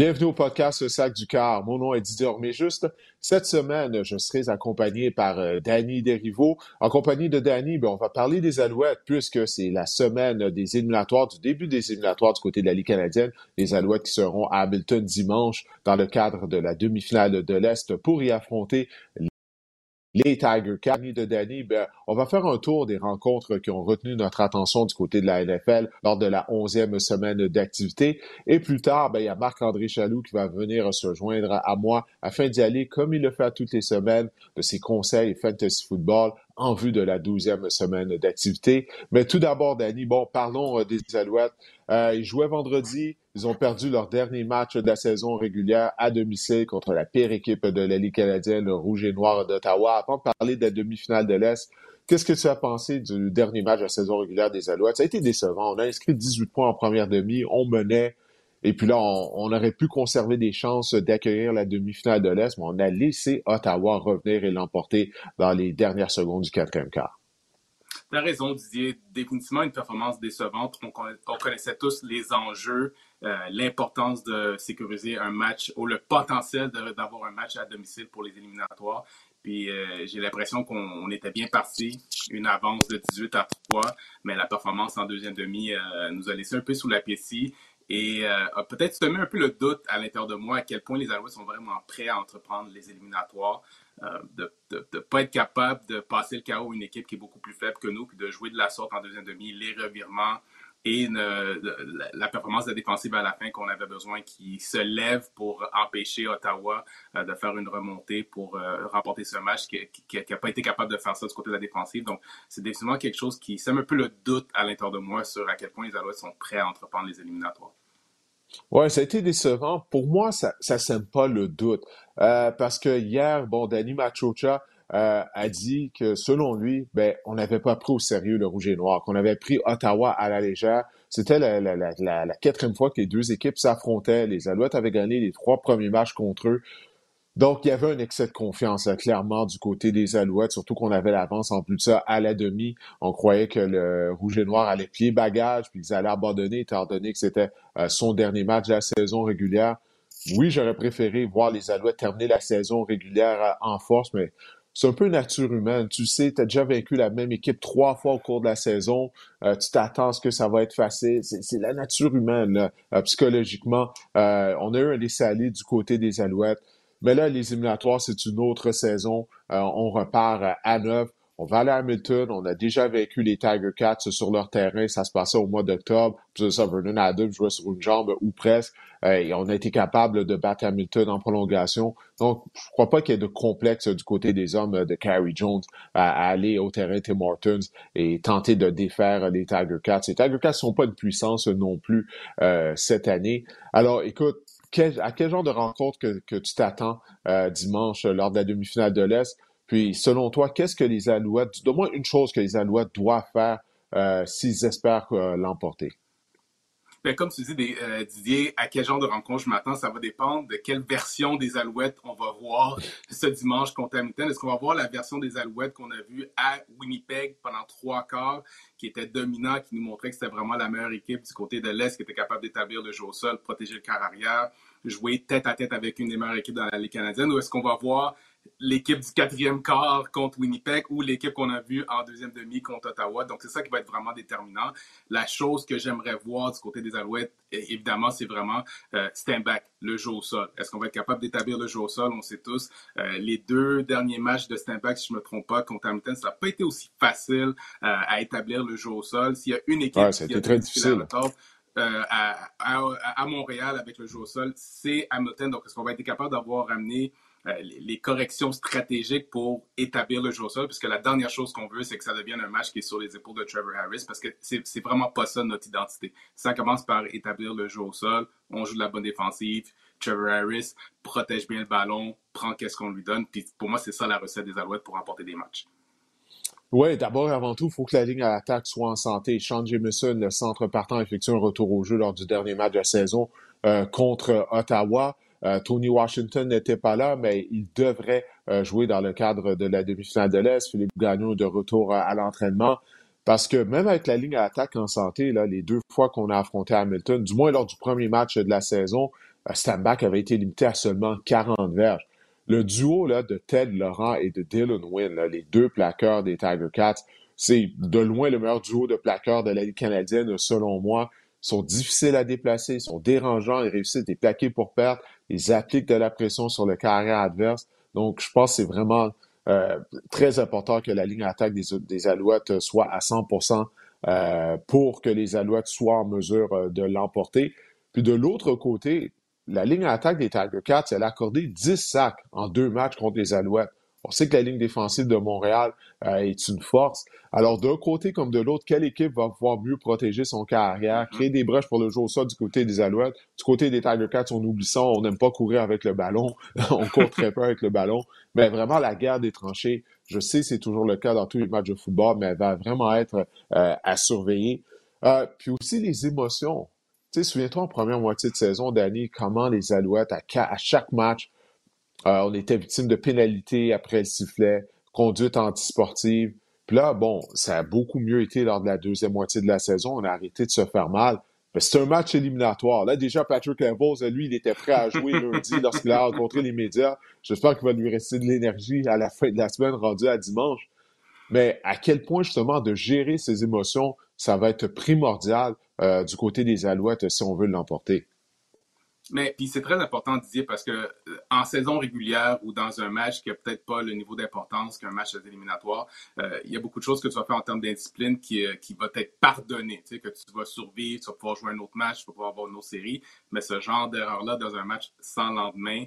Bienvenue au podcast Sac du Car. Mon nom est Didier Juste. Cette semaine, je serai accompagné par euh, Danny Derivo. En compagnie de Danny, ben, on va parler des Alouettes puisque c'est la semaine des éliminatoires, du début des éliminatoires du côté de la Ligue canadienne. Les Alouettes qui seront à Hamilton dimanche dans le cadre de la demi-finale de l'Est pour y affronter les Tiger Cats de Danny, ben, on va faire un tour des rencontres qui ont retenu notre attention du côté de la NFL lors de la onzième semaine d'activité. Et plus tard, ben, il y a Marc-André Chaloux qui va venir se joindre à moi afin d'y aller, comme il le fait toutes les semaines, de ses conseils fantasy football en vue de la douzième semaine d'activité. Mais tout d'abord, Danny, bon, parlons euh, des Alouettes. Euh, ils jouaient vendredi. Ils ont perdu leur dernier match de la saison régulière à domicile contre la pire équipe de la Ligue canadienne, le Rouge et Noir d'Ottawa. Avant de parler de la demi-finale de l'Est, qu'est-ce que tu as pensé du dernier match de la saison régulière des Alouettes? Ça a été décevant. On a inscrit 18 points en première demi. On menait. Et puis là, on, aurait pu conserver des chances d'accueillir la demi-finale de l'Est, mais on a laissé Ottawa revenir et l'emporter dans les dernières secondes du quatrième quart. Tu as raison, Didier. Définitivement une performance décevante. On, connaissait tous les enjeux, euh, l'importance de sécuriser un match ou le potentiel d'avoir un match à domicile pour les éliminatoires. Puis euh, j'ai l'impression qu'on était bien parti, une avance de 18 à 3, mais la performance en deuxième demi euh, nous a laissé un peu sous la piécie et euh, peut-être semé un peu le doute à l'intérieur de moi à quel point les Alouettes sont vraiment prêts à entreprendre les éliminatoires, euh, de ne pas être capable de passer le chaos à une équipe qui est beaucoup plus faible que nous, puis de jouer de la sorte en deuxième demi, les revirements et la performance de défensive à la fin qu'on avait besoin qui se lève pour empêcher Ottawa euh, de faire une remontée pour remporter ce match, qui n'a pas été capable de faire ça du côté de la défensive. Donc, c'est définitivement quelque chose qui sème un peu le doute à l'intérieur de moi sur à quel point les Alouettes sont prêts à entreprendre les éliminatoires. Oui, ça a été décevant. Pour moi, ça ne sème pas le doute. Euh, parce que hier, bon, Danny Machocha euh, a dit que selon lui, ben, on n'avait pas pris au sérieux le rouge et noir, qu'on avait pris Ottawa à la légère. C'était la, la, la, la, quatrième fois que les deux équipes s'affrontaient. Les Alouettes avaient gagné les trois premiers matchs contre eux. Donc, il y avait un excès de confiance, clairement, du côté des Alouettes, surtout qu'on avait l'avance en plus de ça à la demi. On croyait que le Rouge et Noir allait plier bagage, puis qu'ils allaient abandonner, étant donné que c'était euh, son dernier match de la saison régulière. Oui, j'aurais préféré voir les Alouettes terminer la saison régulière euh, en force, mais c'est un peu nature humaine. Tu sais, tu as déjà vaincu la même équipe trois fois au cours de la saison. Euh, tu t'attends à ce que ça va être facile. C'est la nature humaine, psychologiquement. on a eu un laisser du côté des Alouettes. Mais là, les éliminatoires, c'est une autre saison. Euh, on repart à neuf. On va aller à Hamilton. On a déjà vécu les Tiger Cats sur leur terrain. Ça se passait au mois d'octobre. Puis ça, Vernon Adams jouait sur une jambe ou presque. Euh, et on a été capable de battre Hamilton en prolongation. Donc, je crois pas qu'il y ait de complexe du côté des hommes de Carrie Jones à, aller au terrain Tim Hortons et tenter de défaire les Tiger Cats. Les Tiger Cats sont pas de puissance non plus euh, cette année. Alors, écoute, à quel genre de rencontre que, tu t'attends euh, dimanche euh, lors de la demi-finale de l'Est? Puis, selon toi, qu'est-ce que les Alouettes, de moins une chose que les Alouettes doivent faire euh, s'ils espèrent l'emporter? Ben, comme tu dis, Didier, à quel genre de rencontre je m'attends, ça va dépendre de quelle version des Alouettes on va voir ce dimanche contre Hamilton. Est-ce qu'on va voir la version des Alouettes qu'on a vue à Winnipeg pendant trois quarts, qui était dominant, qui nous montrait que c'était vraiment la meilleure équipe du côté de l'Est, qui était capable d'établir le jeu au sol, protéger le quart arrière, jouer tête à tête avec une des meilleures équipes dans la Ligue canadienne, ou est-ce qu'on va voir l'équipe du quatrième quart contre Winnipeg ou l'équipe qu'on a vue en deuxième demi contre Ottawa. Donc, c'est ça qui va être vraiment déterminant. La chose que j'aimerais voir du côté des Alouettes, évidemment, c'est vraiment euh, stand back, le jeu au sol. Est-ce qu'on va être capable d'établir le jeu au sol? On sait tous, euh, les deux derniers matchs de stand back, si je ne me trompe pas, contre Hamilton, ça n'a pas été aussi facile euh, à établir le jeu au sol. S'il y a une équipe qui a très difficile. Euh, à, à, Montréal avec le jeu au sol, c'est Hamilton. Donc, est-ce qu'on va être capable d'avoir amené les corrections stratégiques pour établir le jeu au sol, puisque la dernière chose qu'on veut, c'est que ça devienne un match qui est sur les épaules de Trevor Harris, parce que c'est vraiment pas ça notre identité. Ça commence par établir le jeu au sol, on joue de la bonne défensive, Trevor Harris protège bien le ballon, prend qu'est-ce qu'on lui donne, puis pour moi, c'est ça la recette des Alouettes pour remporter des matchs. Oui, d'abord, avant tout, il faut que la ligne à l'attaque soit en santé. Sean Jameson, le centre partant, effectue un retour au jeu lors du dernier match de la saison euh, contre Ottawa. Euh, Tony Washington n'était pas là, mais il devrait euh, jouer dans le cadre de la demi-finale de l'Est. Philippe Gagnon de retour à, l'entraînement. Parce que même avec la ligne à attaque en santé, là, les deux fois qu'on a affronté Hamilton, du moins lors du premier match de la saison, Stanback avait été limité à seulement 40 verges. Le duo là, de Ted Laurent et de Dylan Wynn, les deux plaqueurs des Tiger Cats, c'est de loin le meilleur duo de plaqueurs de la Ligue canadienne, selon moi. Ils sont difficiles à déplacer, ils sont dérangeants, ils réussissent des plaqués pour perte, ils appliquent de la pression sur le carrière adverse. Donc, je pense que c'est vraiment euh, très important que la ligne attaque des, des Alouettes soit à 100% euh, pour que les Alouettes soient en mesure euh, de l'emporter. Puis de l'autre côté, la ligne attaque des Tiger Cats, elle a accordé 10 sacs en deux matchs contre les Alouettes. On sait que la ligne défensive de Montréal euh, est une force. Alors, d'un côté comme de l'autre, quelle équipe va pouvoir mieux protéger son carrière, mm-hmm. créer des brèches pour le jour au sol du côté des Alouettes? Du côté des Tiger Cats, on oublie ça, on n'aime pas courir avec le ballon, on court très peu avec le ballon. Mais vraiment, la guerre des tranchées, je sais c'est toujours le cas dans tous les matchs de football, mais elle va vraiment être euh, à surveiller. Euh, puis aussi les émotions. Tu sais, souviens-toi en première moitié de saison, Danny, comment les Alouettes, à, à chaque match, euh, on était victime de pénalités après le sifflet, conduite antisportive. Puis là, bon, ça a beaucoup mieux été lors de la deuxième moitié de la saison. On a arrêté de se faire mal. Mais c'est un match éliminatoire. Là, déjà, Patrick Evans, lui, il était prêt à jouer lundi lorsqu'il a rencontré les médias. J'espère qu'il va lui rester de l'énergie à la fin de la semaine rendue à dimanche. Mais à quel point, justement, de gérer ses émotions, ça va être primordial euh, du côté des Alouettes si on veut l'emporter. Mais puis c'est très important de dire parce que euh, en saison régulière ou dans un match qui a peut-être pas le niveau d'importance qu'un match éliminatoire, euh, il y a beaucoup de choses que tu vas faire en termes d'indiscipline qui, euh, qui va être pardonné. Tu sais, que tu vas survivre, tu vas pouvoir jouer un autre match, tu vas pouvoir avoir une autre série. Mais ce genre d'erreur-là dans un match sans lendemain,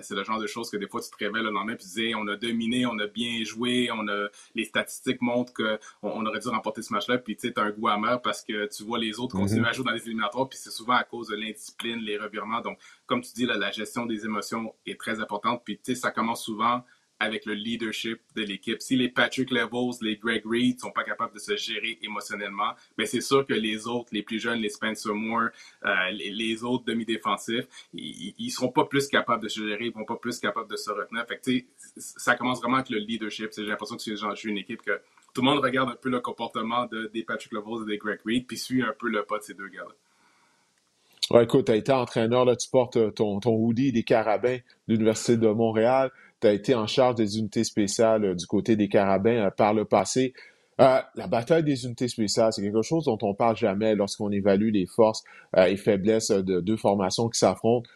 c'est le genre de choses que des fois tu te révèles le lendemain et tu dis on a dominé, on a bien joué, on a les statistiques montrent qu'on on aurait dû remporter ce match-là. Puis tu sais, as un goût amer parce que tu vois les autres continuer mm-hmm. à jouer dans les éliminatoires. Puis c'est souvent à cause de l'indiscipline, les revirements donc, comme tu dis, la gestion des émotions est très importante. Puis, tu sais, ça commence souvent avec le leadership de l'équipe. Si les Patrick Levels, les Greg Reed sont pas capables de se gérer émotionnellement, mais c'est sûr que les autres, les plus jeunes, les Spencer Moore, euh, les, autres demi-défensifs, ils, ne seront pas plus capables de se gérer, ils vont pas plus capables de se retenir. Fait ça commence vraiment avec le leadership. J'ai l'impression que c'est une équipe que tout le monde regarde un peu le comportement de, des Patrick Levels et des Greg Reed, puis suit un peu le pas de ces deux gars-là. Ouais, écoute, tu as été entraîneur, là, tu portes euh, ton, ton hoodie des Carabins de l'Université de Montréal. Tu as été en charge des unités spéciales euh, du côté des Carabins euh, par le passé. la bataille des unités spéciales, c'est quelque chose dont on parle jamais lorsqu'on évalue les forces et faiblesses de deux formations qui s'affrontent.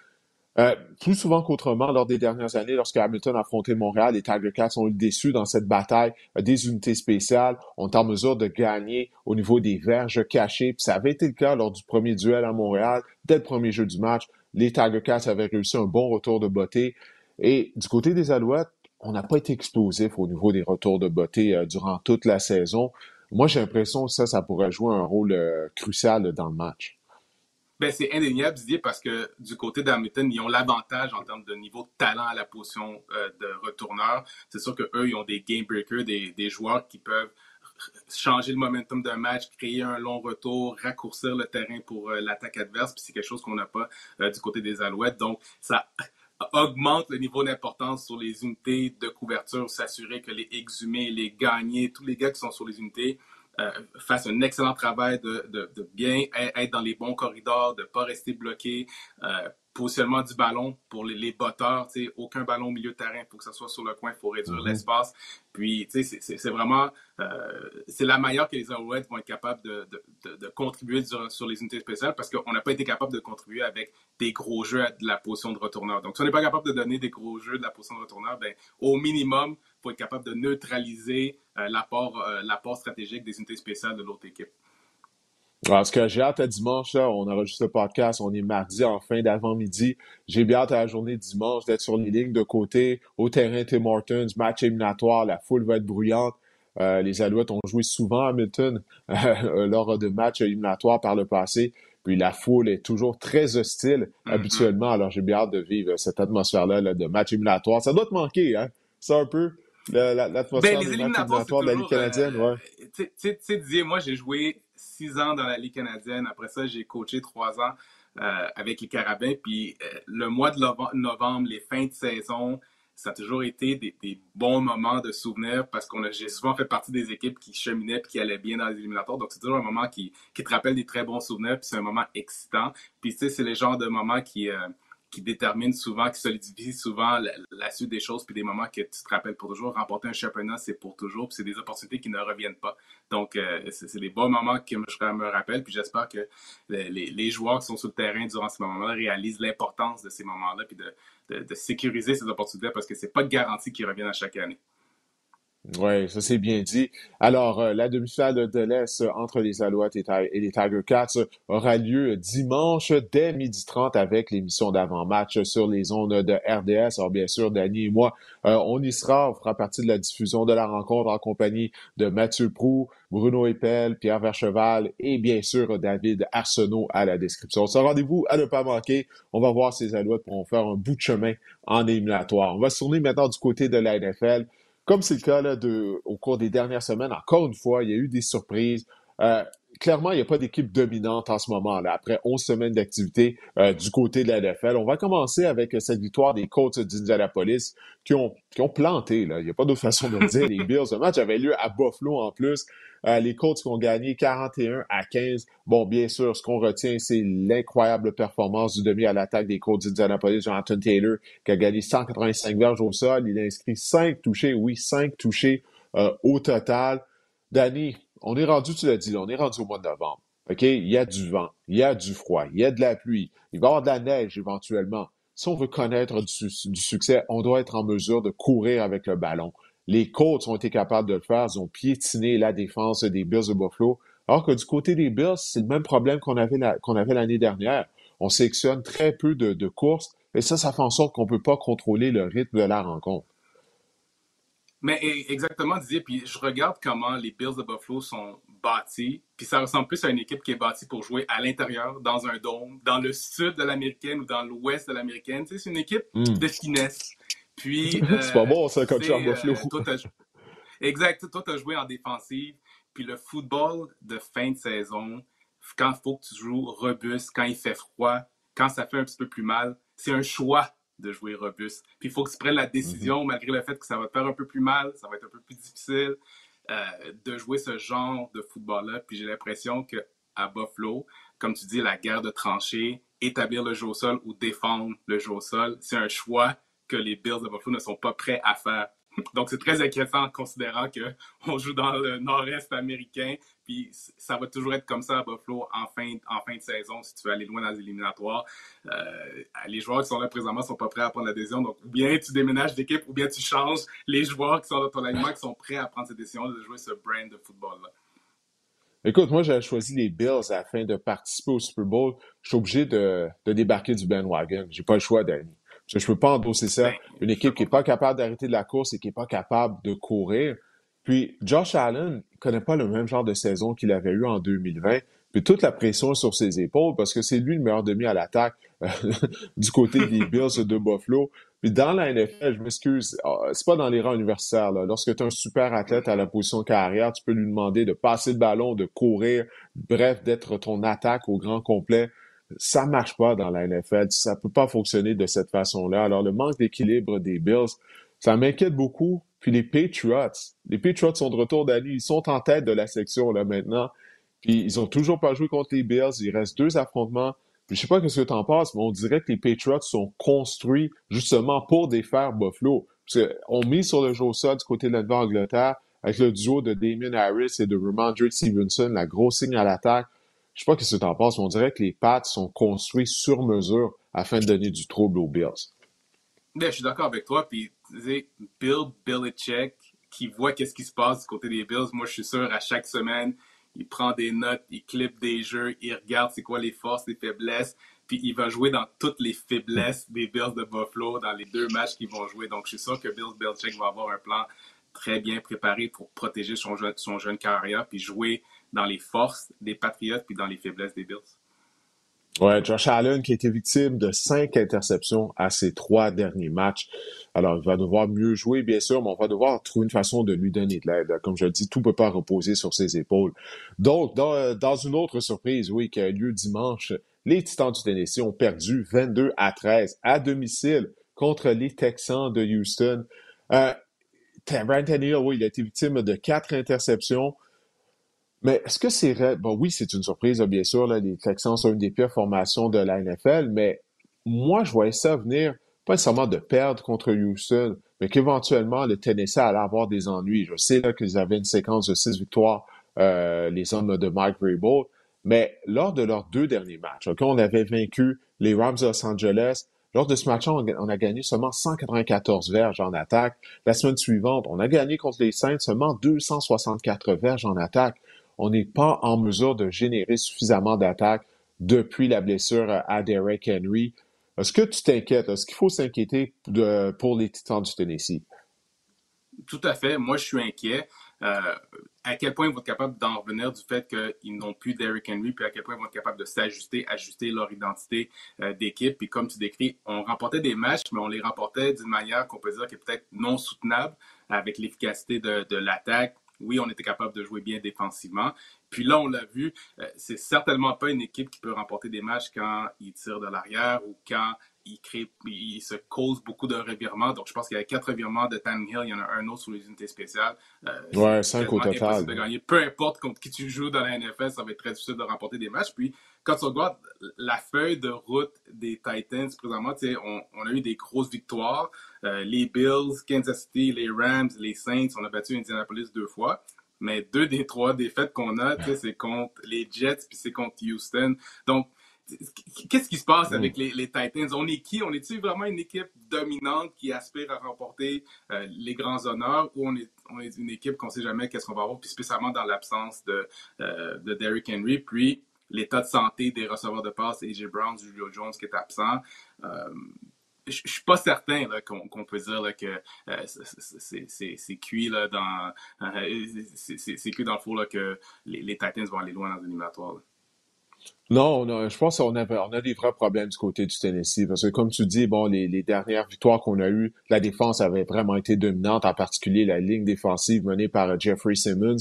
Euh, plus souvent qu'autrement, lors des dernières années, lorsque Hamilton a affronté Montréal, les Tiger Cats ont eu déçu dans cette bataille euh, des unités spéciales, ont en mesure de gagner au niveau des verges cachées. Ça avait été le cas lors du premier duel à Montréal. Dès le premier jeu du match, les Tiger Cats avaient réussi un bon retour de beauté. Et du côté des Alouettes, on n'a pas été explosif au niveau des retours de beauté euh, durant toute la saison. Moi, j'ai l'impression que ça, ça pourrait jouer un rôle crucial dans le match. Ben, c'est indéniable, Didier, parce que du côté d'Hamilton, ils ont l'avantage en termes de niveau de talent à la position euh, de retourneur. C'est sûr qu'eux, ils ont des game breakers, des, des joueurs qui peuvent changer le momentum d'un match, créer un long retour, raccourcir le terrain pour euh, l'attaque adverse. Puis c'est quelque chose qu'on n'a pas euh, du côté des Alouettes. Donc, ça augmente le niveau d'importance sur les unités de couverture, s'assurer que les exhumés, les gagnés, tous les gars qui sont sur les unités euh, fasse un excellent travail de, bien être dans les bons corridors, de ne pas rester bloqué. Euh, positionnement du ballon pour les, les botteurs, aucun ballon au milieu de terrain, il faut que ça soit sur le coin, il faut réduire mm-hmm. l'espace. Puis, c'est vraiment, euh, c'est la manière que les Alouettes vont être capables de, de, de, contribuer sur, les unités spéciales parce qu'on n'a pas été capable de contribuer avec des gros jeux de la position de retourneur. Donc, si on n'est pas capable de donner des gros jeux de la position de retourneur, ben, au minimum, il faut être capable de neutraliser euh, l'apport euh, l'apport stratégique des unités spéciales de l'autre équipe. Parce que j'ai hâte à dimanche, là, on enregistre le podcast, on est mardi en fin d'avant-midi. J'ai bien hâte à la journée dimanche d'être sur les lignes de côté, au terrain Tim Hortons, match éliminatoire, la foule va être bruyante. Euh, les Alouettes ont joué souvent à Hamilton lors de matchs éliminatoires par le passé. Puis la foule est toujours très hostile mm-hmm. habituellement. Alors j'ai bien hâte de vivre cette atmosphère-là de match éliminatoire. Ça doit te manquer, hein? Ça un peu l'atmosphère ben, des matchs éliminatoires de la Ligue canadienne, euh, ouais. Tu sais, moi j'ai joué six ans dans la Ligue canadienne. Après ça, j'ai coaché trois ans euh, avec les Carabins. Puis euh, le mois de novembre, les fins de saison, ça a toujours été des, bons moments de souvenirs parce que j'ai souvent fait partie des équipes qui cheminaient et qui allaient bien dans les éliminatoires. Donc, c'est toujours un moment qui, te rappelle des très bons souvenirs puis c'est un moment excitant. Puis, tu sais, c'est le genre de moment qui, qui détermine souvent, qui solidifie souvent la, suite des choses, puis des moments que tu te rappelles pour toujours. Remporter un championnat, c'est pour toujours, puis c'est des opportunités qui ne reviennent pas. Donc, euh, c'est des bons moments que je me rappelle, puis j'espère que les, joueurs qui sont sur le terrain durant ces moments-là réalisent l'importance de ces moments-là, puis de, sécuriser ces opportunités, parce que c'est pas garanti qu'ils reviennent à chaque année. Oui, ça c'est bien dit. Alors, euh, la demi-finale de l'Est entre les Alouettes et, les Tiger Cats aura lieu dimanche dès 12h30 avec l'émission d'avant-match sur les ondes de RDS. Alors, bien sûr, Danny et moi, euh, on y sera. On fera partie de la diffusion de la rencontre en compagnie de Mathieu Prou, Bruno Epel, Pierre Vercheval et bien sûr David Arsenault à la description. Un rendez-vous à ne pas manquer. On va voir ces Alouettes pour faire un bout de chemin en éliminatoire. On va se tourner maintenant du côté de la NFL. Comme c'est le cas là, de, au cours des dernières semaines, encore une fois, il y a eu des surprises. Euh, clairement, il n'y a pas d'équipe dominante en ce moment, là, après 11 semaines d'activité euh, du côté de la NFL. On va commencer avec cette victoire des Colts d'Indianapolis qui ont, qui ont planté. Là. Il n'y a pas d'autre façon de le dire. Les Bills, le match avait lieu à Buffalo en plus. Euh, les Colts qui ont gagné 41 à 15. Bon, bien sûr, ce qu'on retient, c'est l'incroyable performance du demi à l'attaque des Colts d'Indianapolis, Jonathan Taylor, qui a gagné 185 verges au sol. Il a inscrit 5 touchés, oui, 5 touchés euh, au total. Danny, on est rendu, tu l'as dit, on est rendu au mois de novembre. OK? Il y a du vent, il y a du froid, il y a de la pluie, il va y avoir de la neige éventuellement. Si on veut connaître du, succès, on doit être en mesure de courir avec le ballon. Les Colts ont été capables de le faire. Ils ont piétiné la défense des Bills de Buffalo. Alors que du côté des Bills, c'est le même problème qu'on avait, qu'on avait l'année dernière. On sélectionne très peu de, courses et ça, ça fait en sorte qu'on ne peut pas contrôler le rythme de la rencontre. Mais exactement, Didier. Puis je regarde comment les Bills de Buffalo sont bâtis. Puis ça ressemble plus à une équipe qui est bâtie pour jouer à l'intérieur, dans un dôme, dans le sud de l'américaine ou dans l'ouest de l'américaine. Tu sais, c'est une équipe hmm. de finesse. Puis. c'est pas bon, ça, comme en Buffalo. Euh, exact. Toi, tu as joué en défensive. Puis le football de fin de saison, quand il faut que tu joues robuste, quand il fait froid, quand ça fait un petit peu plus mal, c'est un choix de jouer robuste. Puis il faut que tu prennes la décision, mhm. malgré le fait que ça va te faire un peu plus mal, ça va être un peu plus difficile, euh, de jouer ce genre de football-là. Puis j'ai l'impression qu'à Buffalo, comme tu dis, la guerre de tranchées, établir le jeu au sol ou défendre le jeu au sol, c'est un choix que les Bills de Buffalo ne sont pas prêts à faire. Donc, c'est très inquiétant considérant qu'on joue dans le nord-est américain, puis ça va toujours être comme ça à Buffalo en fin, de saison si tu veux aller loin dans les éliminatoires. Euh, les joueurs qui sont là présentement ne sont pas prêts à prendre la décision. Donc, ou bien tu déménages d'équipe, ou bien tu changes les joueurs qui sont dans ton alignement qui sont prêts à prendre cette décision de jouer ce brand de football-là. Écoute, moi, j'ai choisi les Bills afin de participer au Super Bowl. Je suis obligé de, de débarquer du bandwagon. J'ai pas le choix, Danny. Je ne peux pas endosser ça. Ben, Une équipe qui n'est pas capable d'arrêter de la course et qui n'est pas capable de courir. Puis Josh Allen ne connaît pas le même genre de saison qu'il avait eu en 2020. Puis toute la pression sur ses épaules parce que c'est lui le meilleur demi à l'attaque euh, du côté des Bills de Buffalo. Puis dans la NFL, je m'excuse, ah, c'est pas dans les rangs universitaires. Là. Lorsque tu es un super athlète à la position carrière, tu peux lui demander de passer le ballon, de courir, bref, d'être ton attaque au grand complet ça marche pas dans la NFL. Ça peut pas fonctionner de cette façon-là. Alors, le manque d'équilibre des Bills, ça m'inquiète beaucoup. Puis les Patriots, les Patriots sont de retour d'année. Ils sont en tête de la section, là, maintenant. Puis ils ont toujours pas joué contre les Bills. Il reste deux affrontements. Puis je sais pas ce que tu en penses, mais on dirait que les Patriots sont construits justement pour défaire Buffalo. Parce qu'on met sur le jeu au du côté de la Nouvelle-Angleterre avec le duo de Damien Harris et de Ramondre Stevenson, la grosse signe à l'attaque. Je sais pas ce que tu en penses, on dirait que les pattes sont construits sur mesure afin de donner du trouble aux Bills. je suis d'accord avec toi. Puis, Bill Belichick, qui voit qu'est-ce qui se passe du côté des Bills, moi, je suis sûr, à chaque semaine, il prend des notes, il clip des jeux, il regarde c'est quoi les forces, les faiblesses, puis il va jouer dans toutes les faiblesses des Bills de Buffalo dans les deux matchs qu'ils vont jouer. Donc, je suis sûr que Bill Belichick va avoir un plan très bien préparé pour protéger son jeune, son jeune carrière, puis jouer dans les forces des Patriots puis dans les faiblesses des Bills. Ouais, Josh Allen qui a été victime de cinq interceptions à ses trois derniers matchs. Alors, il va devoir mieux jouer, bien sûr, mais on va devoir trouver une façon de lui donner de l'aide. Comme je le dis, tout ne peut pas reposer sur ses épaules. Donc, dans, dans, une autre surprise, oui, qui a lieu dimanche, les Titans du Tennessee ont perdu 22 à 13 à domicile contre les Texans de Houston. Euh, Brandon Hill, oui, il a été victime de quatre interceptions. Mais est-ce que c'est Bon, oui, c'est une surprise, bien sûr. les Texans sont une des pires formations de la NFL, mais moi, je voyais ça venir, pas nécessairement de perdre contre Houston, mais qu'éventuellement, le Tennessee allait avoir des ennuis. Je sais qu'ils avaient une séquence de six victoires, euh, les hommes de Mike Vrabel, mais lors de leurs deux derniers matchs, OK, on avait vaincu les Rams de Los Angeles. Lors de ce match-là, on a gagné seulement 194 verges en attaque. La semaine suivante, on a gagné contre les Saints seulement 264 verges en attaque. On n'est pas en mesure de générer suffisamment d'attaques depuis la blessure à Derek Henry. Est-ce que tu t'inquiètes? Est-ce qu'il faut s'inquiéter pour les Titans du Tennessee? Tout à fait. Moi, je suis inquiet. Euh, à quel point ils vont être capables d'en revenir du fait qu'ils n'ont plus Derrick Henry, puis à quel point ils vont être capables de s'ajuster, ajuster leur identité euh, d'équipe. Puis comme tu décris, on remportait des matchs, mais on les remportait d'une manière qu'on peut dire qui est peut-être non soutenable avec l'efficacité de l'attaque, oui, on était capable de jouer bien défensivement. Puis là, on l'a vu, euh, c'est certainement pas une équipe qui peut remporter des matchs quand ils tirent de l'arrière ou quand il, crée, il se cause beaucoup de revirements. Donc, je pense qu'il y a quatre revirements de Hill. Il y en a un autre sur les unités spéciales. Euh, ouais, cinq au total. De gagner. Peu importe contre qui tu joues dans la NFL, ça va être très difficile de remporter des matchs. Puis, quand tu regardes la feuille de route des Titans présentement, on, on a eu des grosses victoires. Euh, les Bills, Kansas City, les Rams, les Saints, on a battu Indianapolis deux fois. Mais deux des trois défaites qu'on a, c'est contre les Jets puis c'est contre Houston. Donc, qu'est-ce qui se passe avec les, Titans? On est qui? On est-tu vraiment une équipe dominante qui aspire à remporter euh, les grands honneurs ou on est, on est une équipe qu'on ne sait jamais qu'est-ce qu'on va avoir, puis spécialement dans l'absence de, euh, de Derrick Henry, puis l'état de santé des receveurs de passe, AJ Brown, Julio Jones qui est absent. Euh, je suis pas certain qu'on peut dire que c'est cuit là, dans c'est cuit dans le four que les, Titans vont aller loin dans l'éliminatoire. Non, je pense qu'on a, des vrais problèmes du côté du Tennessee parce que comme tu dis, bon, les, les dernières victoires qu'on a eues, la défense avait vraiment été dominante, en particulier la ligne défensive menée par Jeffrey Simmons.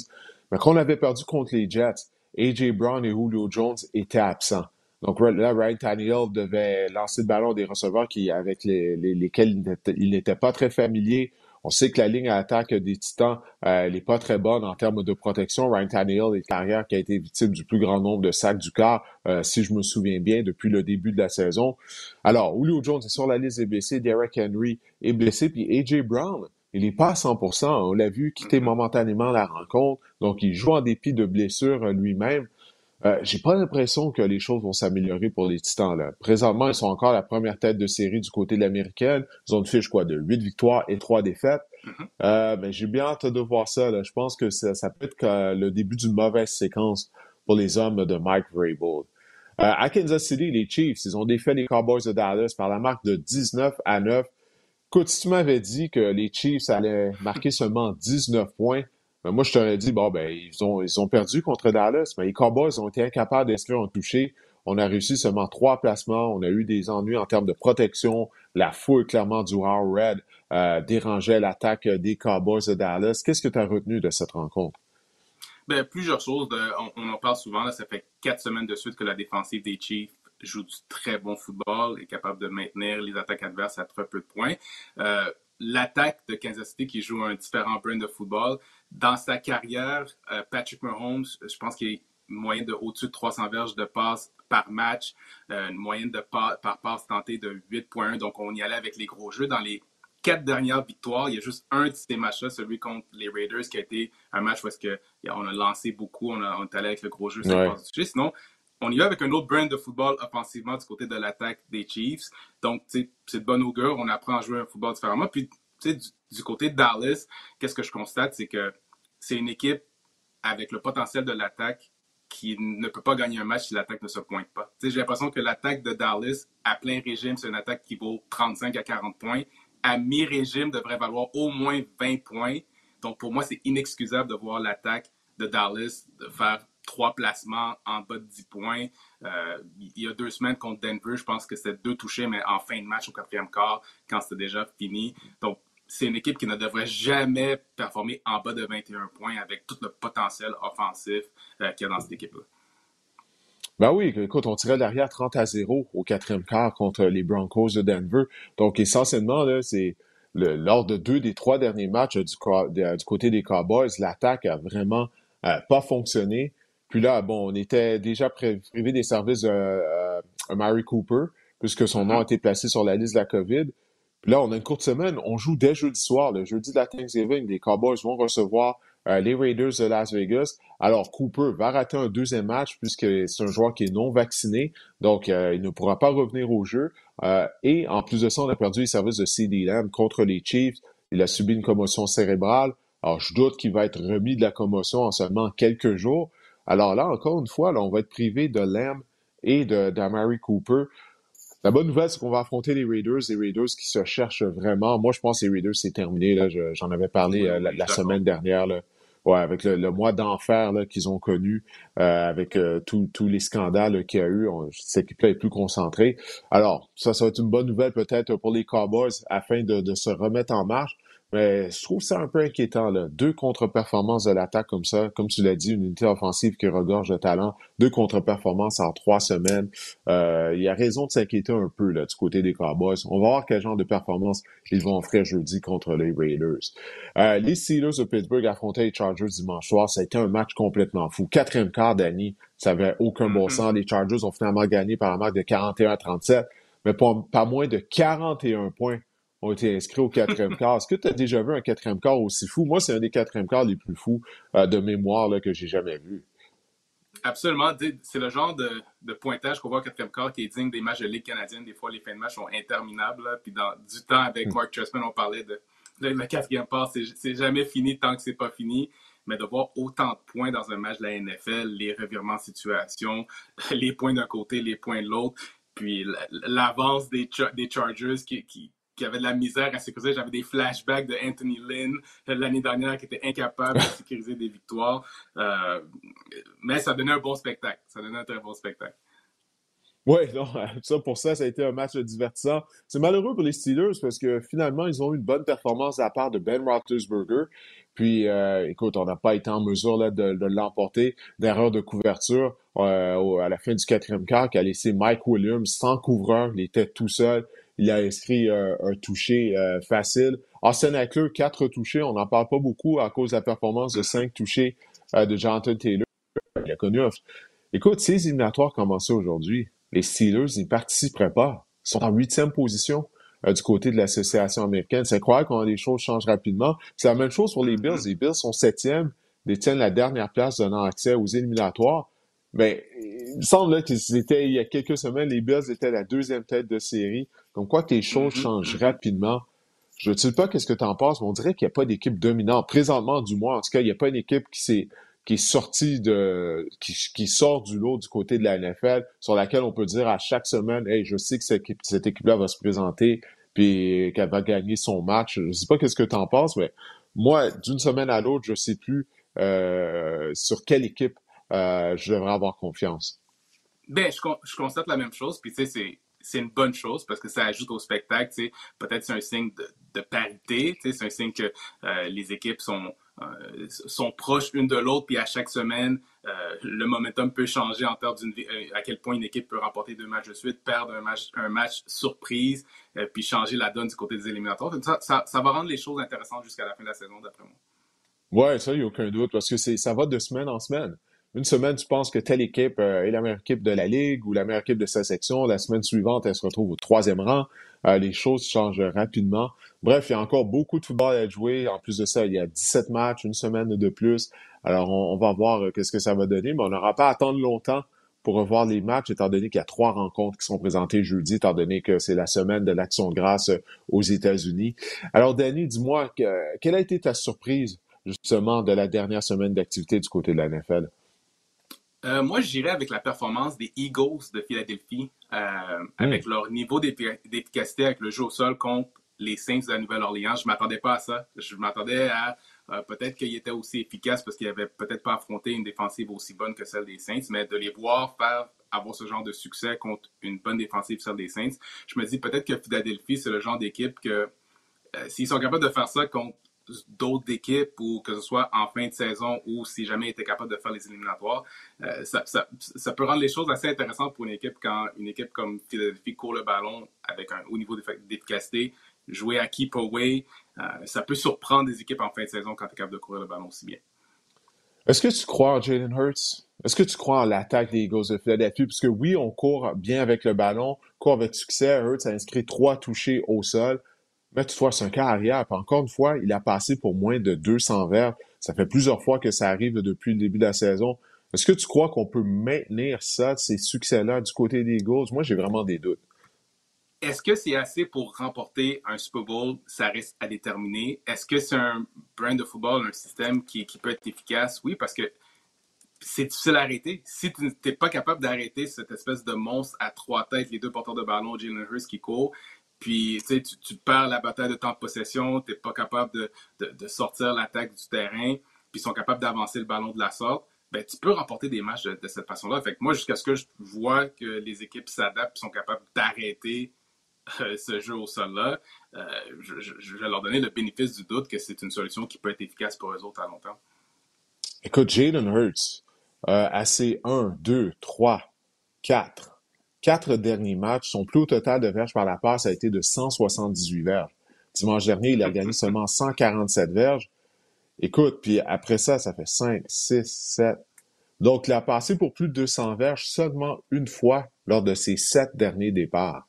Mais quand on avait perdu contre les Jets, AJ Brown et Julio Jones étaient absents. Donc là, Ryan Tannehill devait lancer le ballon des receveurs qui, avec les, lesquels il n'était pas très familier. On sait que la ligne à attaque des Titans euh, n'est pas très bonne en termes de protection. Ryan Tannehill est carrière qui a été victime du plus grand nombre de sacs du corps, euh, si je me souviens bien, depuis le début de la saison. Alors, Julio Jones est sur la liste des blessés, Derek Henry est blessé, puis AJ Brown, il n'est pas à 100%. On l'a vu quitter momentanément la rencontre, donc il joue en dépit de blessures euh, lui-même. Euh, j'ai pas l'impression que les choses vont s'améliorer pour les Titans. Là. Présentement, ils sont encore la première tête de série du côté de l'américaine. Ils ont une fiche quoi de 8 victoires et 3 défaites. Mm-hmm. euh, ben, j'ai bien hâte de voir ça. Là. Je pense que ça, ça peut être le début d'une mauvaise séquence pour les hommes de Mike Vrabel. Euh, à Kansas City, les Chiefs, ils ont défait les Cowboys de Dallas par la marque de 19 à 9. Écoute, si tu m'avais dit que les Chiefs allaient marquer seulement 19 points, ben, moi, je t'aurais dit, bon, ben, ils ont, perdu contre Dallas, mais les Cowboys ont été incapables d'inscrire un toucher. On a réussi seulement trois placements. On a eu des ennuis en termes de protection. La foule, clairement, du Red euh, dérangeait l'attaque des Cowboys de Dallas. Qu'est-ce que tu as retenu de cette rencontre? Ben, plusieurs choses. on, en parle souvent. Ça fait quatre semaines de suite que la défensive des Chiefs joue du très bon football, est capable de maintenir les attaques adverses à très peu de points. Euh, l'attaque de Kansas City qui joue un différent brand de football dans sa carrière, euh, Patrick Mahomes, je pense qu'il est moyen de au-dessus de 300 verges de passes par match, euh, une moyenne de par passe tentée de 8.1. Donc, on y allait avec les gros jeux. Dans les quatre dernières victoires, il y a juste un de ces matchs-là, celui contre les Raiders, qui a été un match où est-ce on a lancé beaucoup, on, a, on est allé avec le gros jeu. Sinon, on y va avec un autre brand de football offensivement du côté de l'attaque des Chiefs. Donc, c'est de bonne augure. On apprend à jouer un football différemment. Puis, du, du côté de Dallas, qu'est-ce que je constate, c'est que c'est une équipe avec le potentiel de l'attaque qui ne peut pas gagner un match si l'attaque ne se pointe pas. J'ai l'impression que l'attaque de Dallas, à plein régime, c'est une attaque qui vaut 35 à 40 points. À mi-régime, devrait valoir au moins 20 points. Donc, pour moi, c'est inexcusable de voir l'attaque de Dallas faire trois placements en bas de 10 points. Euh, il y a deux semaines contre Denver, je pense que c'était deux touchés, mais en fin de match au quatrième quart, quand c'était déjà fini. Donc, c'est une équipe qui ne devrait jamais performer en bas de 21 points avec tout le potentiel offensif euh, qu'il y a dans cette équipe-là. Ben oui, écoute, on tirait derrière 30 à 0 au quatrième quart contre les Broncos de Denver. Donc, essentiellement, là, c'est lors de deux des trois derniers matchs du, côté des Cowboys, l'attaque a vraiment euh, pas fonctionné. Puis là, bon, on était déjà privé des services de euh, Mary Cooper. puisque son nom a été placé sur la liste de la COVID. Puis là, on a une courte semaine. On joue dès jeudi soir, le jeudi de la Thanksgiving. Les Cowboys vont recevoir euh, les Raiders de Las Vegas. Alors, Cooper va rater un deuxième match puisque c'est un joueur qui est non vacciné, donc euh, il ne pourra pas revenir au jeu. Euh, et en plus de ça, on a perdu les services de CD Lamb contre les Chiefs. Il a subi une commotion cérébrale. Alors, je doute qu'il va être remis de la commotion en seulement quelques jours. Alors là, encore une fois, là, on va être privé de Lamb et d'Amari Cooper. La bonne nouvelle, c'est qu'on va affronter les Raiders, les Raiders qui se cherchent vraiment. Moi, je pense que les Raiders, c'est terminé. Là. J'en avais parlé euh, la, semaine dernière. Là. Ouais, avec le, mois d'enfer qu'ils ont connu, euh, avec euh, tous les scandales qu'il y a eu, cette équipe-là est plus concentrée. Alors, ça, ça va être une bonne nouvelle peut-être pour les Cowboys afin de, de se remettre en marche. Mais je trouve ça un peu inquiétant, là. Deux contre-performances de l'attaque comme ça, comme tu l'as dit, une unité offensive qui regorge de talent, deux contre-performances en trois semaines. Euh, il y a raison de s'inquiéter un peu là, du côté des Cowboys. On va voir quel genre de performance ils vont offrir jeudi contre les Raiders. Euh, les Steelers de Pittsburgh affrontaient les Chargers dimanche soir. Ça a été un match complètement fou. Quatrième quart d'année, ça avait aucun bon mm-hmm. sens. Les Chargers ont finalement gagné par un marque de 41 à 37, mais pas moins de 41 points ont été inscrits au quatrième quart. Est-ce que tu as déjà vu un quatrième quart aussi fou? Moi, c'est un des quatrièmes quarts les plus fous euh, de mémoire là, que j'ai jamais vu. Absolument. C'est le genre de, pointage qu'on voit au quatrième quart qui est digne des matchs de Ligue canadienne. Des fois, les fins de match sont interminables. Puis dans du temps, avec Mark Tressman, on parlait de, le quatrième quart. C'est jamais fini tant que c'est pas fini. Mais de voir autant de points dans un match de la NFL, les revirements de situation, les points d'un côté, les points de l'autre, puis l'avance des, des Chargers qui, qui, qui avait de la misère à sécuriser. J'avais des flashbacks de Anthony Lynn euh, l'année dernière qui était incapable de sécuriser des victoires. Euh, mais ça donnait un bon spectacle. Ça donnait un très bon spectacle. Oui, non, ça pour ça, ça a été un match divertissant. C'est malheureux pour les Steelers parce que finalement, ils ont eu une bonne performance à la part de Ben Roethlisberger. Puis, euh, écoute, on n'a pas été en mesure là, de, l'emporter d'erreur de couverture à la fin du quatrième quart qui a laissé Mike Williams sans couvreur. Il était tout seul. Il a inscrit euh, un touché euh, facile. Austin Eckler, quatre touchés. On n'en parle pas beaucoup à cause de la performance de cinq touchés euh, de Jonathan Taylor. Il a connu un... Écoute, ces éliminatoires commencent aujourd'hui. Les Steelers n'y participeraient pas. Ils sont en huitième position du côté de l'association américaine. C'est croire quand les choses changent rapidement. C'est la même chose pour les Bills. Les Bills sont septièmes, détiennent la dernière place donnant accès aux éliminatoires. Mais il me semble qu'ils étaient, il y a quelques semaines, les Bills étaient la deuxième tête de série. Donc, quoi que les choses mm-hmm, changent mm-hmm. rapidement. Je ne sais pas qu'est-ce que tu en penses, mais on dirait qu'il n'y a pas d'équipe dominante. Présentement, du moins, en tout cas, il n'y a pas une équipe qui s'est qui est sortie de qui, qui, sort du lot du côté de la NFL, sur laquelle on peut dire à chaque semaine, hey, je sais que cette, équipe, cette équipe-là va se présenter, puis qu'elle va gagner son match. Je ne sais pas qu'est-ce que tu en penses, mais moi, d'une semaine à l'autre, je ne sais plus euh, sur quelle équipe euh, je devrais avoir confiance. Ben, je, je constate la même chose, puis tu sais, c'est une bonne chose parce que ça ajoute au spectacle. Peut-être c'est un signe de, de parité, c'est un signe que euh, les équipes sont, euh, sont proches une de l'autre, puis à chaque semaine, euh, le momentum peut changer en termes d'une à quel point une équipe peut remporter deux matchs de suite, perdre un match, un match surprise, puis changer la donne du côté des éliminatoires. Ça, ça, va rendre les choses intéressantes jusqu'à la fin de la saison, d'après moi. Ouais, ça, il n'y a aucun doute, parce que ça va de semaine en semaine une semaine, tu penses que telle équipe euh, est la meilleure équipe de la Ligue ou la meilleure équipe de sa section. La semaine suivante, elle se retrouve au troisième rang. Euh, les choses changent rapidement. Bref, il y a encore beaucoup de football à jouer. En plus de ça, il y a 17 matchs, une semaine de plus. Alors, on, va voir euh, qu'est-ce que ça va donner, mais on n'aura pas à attendre longtemps pour revoir les matchs, étant donné qu'il y a trois rencontres qui sont présentées jeudi, étant donné que c'est la semaine de l'Action grâce aux États-Unis. Alors, Danny, dis-moi, quelle a été ta surprise, justement, de la dernière semaine d'activité du côté de la NFL? Euh, moi, j'irais avec la performance des Eagles de Philadelphie, euh, hmm. avec leur niveau d'efficacité avec le jeu au sol contre les Saints de la Nouvelle-Orléans. Je m'attendais pas à ça. Je m'attendais à euh, peut-être qu'ils étaient aussi efficaces parce qu'ils n'avaient peut-être pas affronté une défensive aussi bonne que celle des Saints, mais de les voir faire avoir ce genre de succès contre une bonne défensive celle des Saints, je me dis peut-être que Philadelphie, c'est le genre d'équipe que s'ils sont capables de faire ça contre d'autres équipes ou que ce soit en fin de saison ou si jamais ils étaient capables de faire les éliminatoires, euh, ça, peut rendre les choses assez intéressantes pour une équipe quand une équipe comme Philadelphie court le ballon avec un haut niveau d'efficacité, jouer à keep away, euh, ça peut surprendre des équipes en fin de saison quand tu es capable de courir le ballon aussi bien. Est-ce que tu crois en Jalen Hurts? Est-ce que tu crois en l'attaque des Eagles de Philadelphie? Puisque oui, on court bien avec le ballon, court avec succès. Hurts a inscrit trois touchés au sol. Mais toutefois, c'est un cas arrière. encore une fois, il a passé pour moins de 200 verres. Ça fait plusieurs fois que ça arrive depuis le début de la saison. Est-ce que tu crois qu'on peut maintenir ça, ces succès-là, du côté des Eagles? Moi, j'ai vraiment des doutes. Est-ce que c'est assez pour remporter un Super Bowl? Ça reste à déterminer. Est-ce que c'est un brand de football, un système qui, qui peut être efficace? Oui, parce que c'est difficile à arrêter. Si tu n'es pas capable d'arrêter cette espèce de monstre à trois têtes, les deux porteurs de ballon, Jalen Hurst qui court, puis tu, tu perds la bataille de temps de possession, tu n'es pas capable de, de, sortir l'attaque du terrain, puis ils sont capables d'avancer le ballon de la sorte, ben, tu peux remporter des matchs de, cette façon-là. Fait que moi, jusqu'à ce que je vois que les équipes s'adaptent et sont capables d'arrêter euh, ce jeu au sol-là, euh, je, vais leur donner le bénéfice du doute que c'est une solution qui peut être efficace pour eux autres à long terme. Écoute, Jalen Hurts, ses 1, 2, 3, 4, quatre derniers matchs, son plus haut total de verges par la passe a été de 178 verges. Dimanche dernier, il a gagné seulement 147 verges. Écoute, puis après ça, ça fait 5, 6, 7. Donc, il a passé pour plus de 200 verges seulement une fois lors de ses sept derniers départs.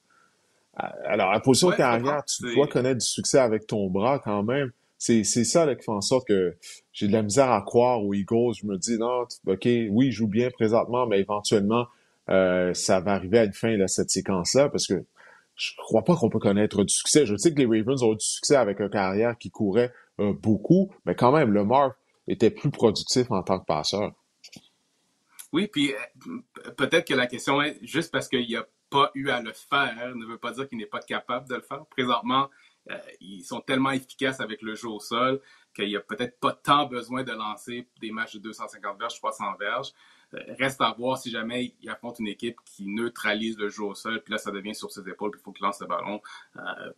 Alors, à position carrière, tu dois connaître du succès avec ton bras quand même. C'est, ça qui fait en sorte que j'ai de la misère à croire aux Eagles. Je me dis, non, OK, oui, il joue bien présentement, mais éventuellement, euh, ça va arriver à une fin, de cette séquence-là, parce que je crois pas qu'on peut connaître du succès. Je sais que les Ravens ont eu du succès avec un carrière qui courait euh, beaucoup, mais quand même, Lamar était plus productif en tant que passeur. Oui, puis euh, peut-être que la question est juste parce qu'il n'a pas eu à le faire ne veut pas dire qu'il n'est pas capable de le faire. Présentement, ils sont tellement efficaces avec le jeu au sol qu'il n'y a peut-être pas tant besoin de lancer des matchs de 250 verges, 300 verges. Euh, reste à voir si jamais il affronte une équipe qui neutralise le jeu au sol, puis là, ça devient sur ses épaules, puis il faut qu'il lance le ballon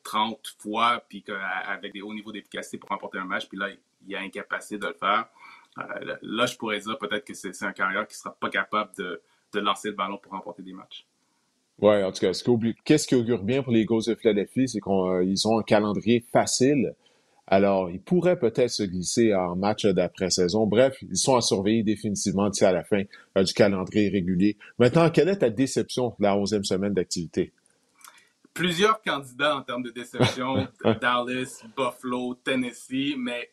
30 euh, fois, puis avec des hauts niveaux d'efficacité pour remporter un match, puis là, il a incapacité de le faire. là, je pourrais dire peut-être que c'est un carrière qui ne sera pas capable de, de lancer le ballon pour remporter des matchs. Oui, en tout cas, qu'est-ce qui augure bien pour les Eagles de Philadelphie, c'est qu'ils euh, ont un calendrier facile. Alors, ils pourraient peut-être se glisser en match d'après-saison. Bref, ils sont à surveiller définitivement d'ici à la fin euh, du calendrier régulier. Maintenant, quelle est ta déception de la 11e semaine d'activité? Plusieurs candidats en termes de déception, Dallas, Buffalo, Tennessee, mais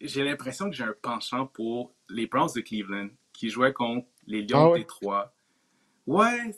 j'ai l'impression que j'ai un penchant pour les Browns de Cleveland qui jouaient contre les Lions ah de Détroit Ouais,